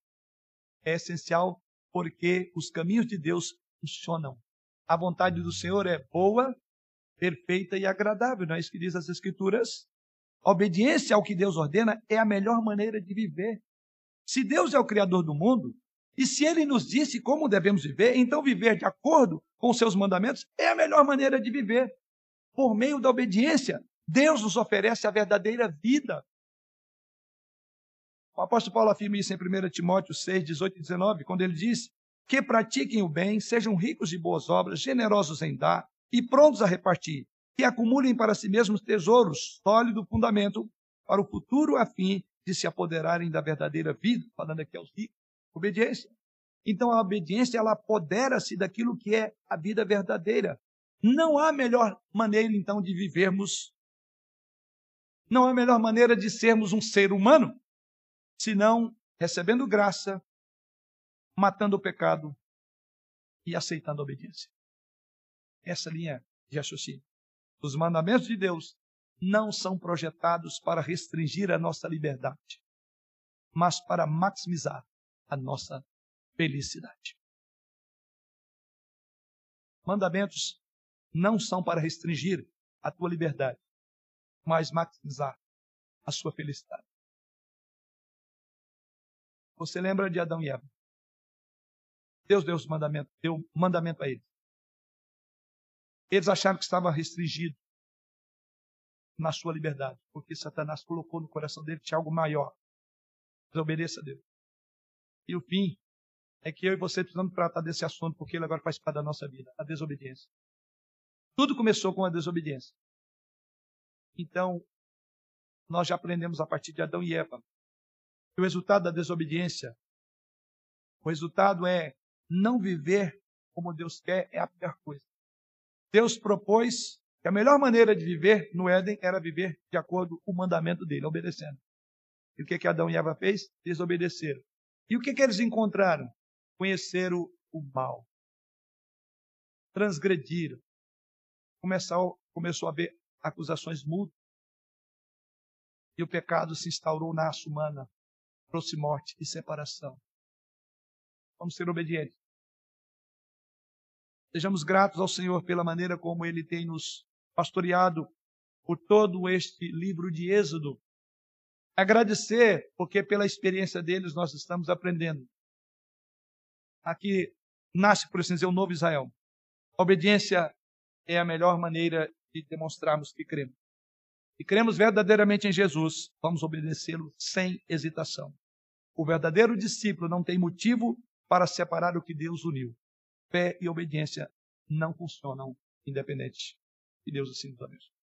é essencial porque os caminhos de Deus funcionam. A vontade do Senhor é boa, perfeita e agradável, não é isso que diz as Escrituras? A obediência ao que Deus ordena é a melhor maneira de viver. Se Deus é o Criador do mundo, e se Ele nos disse como devemos viver, então viver de acordo com seus mandamentos é a melhor maneira de viver. Por meio da obediência, Deus nos oferece a verdadeira vida. O apóstolo Paulo afirma isso em 1 Timóteo 6, 18 e 19, quando ele diz que pratiquem o bem, sejam ricos de boas obras, generosos em dar e prontos a repartir, que acumulem para si mesmos tesouros, sólido fundamento para o futuro, a fim de se apoderarem da verdadeira vida, falando aqui aos ricos, obediência. Então a obediência ela apodera-se daquilo que é a vida verdadeira. Não há melhor maneira então de vivermos, não há melhor maneira de sermos um ser humano, senão recebendo graça, matando o pecado e aceitando a obediência. Essa linha de raciocínio. Os mandamentos de Deus não são projetados para restringir a nossa liberdade, mas para maximizar a nossa felicidade. Mandamentos não são para restringir a tua liberdade, mas maximizar a sua felicidade. Você lembra de Adão e Eva? Deus deu os mandamentos, deu mandamento a eles. Eles acharam que estava restringido na sua liberdade, porque Satanás colocou no coração dele que tinha algo maior. Desobedeça a Deus. E o fim é que eu e você precisamos tratar desse assunto, porque ele agora faz parte da nossa vida, a desobediência. Tudo começou com a desobediência. Então, nós já aprendemos a partir de Adão e Eva que o resultado da desobediência, o resultado é não viver como Deus quer, é a pior coisa. Deus propôs que a melhor maneira de viver no Éden era viver de acordo com o mandamento dele, obedecendo. E o que, que Adão e Eva fez? Desobedeceram. E o que, que eles encontraram? Conheceram o mal. Transgrediram. Começou, começou a haver acusações mútuas. E o pecado se instaurou na raça humana trouxe morte e separação. Vamos ser obedientes. Sejamos gratos ao Senhor pela maneira como Ele tem nos pastoreado por todo este livro de Êxodo. Agradecer, porque pela experiência deles nós estamos aprendendo. Aqui nasce, por assim dizer, o novo Israel. A obediência é a melhor maneira de demonstrarmos que cremos e cremos verdadeiramente em Jesus, vamos obedecê-lo sem hesitação. O verdadeiro discípulo não tem motivo para separar o que Deus uniu. Fé e obediência não funcionam independente. Que Deus assim nos abençoe.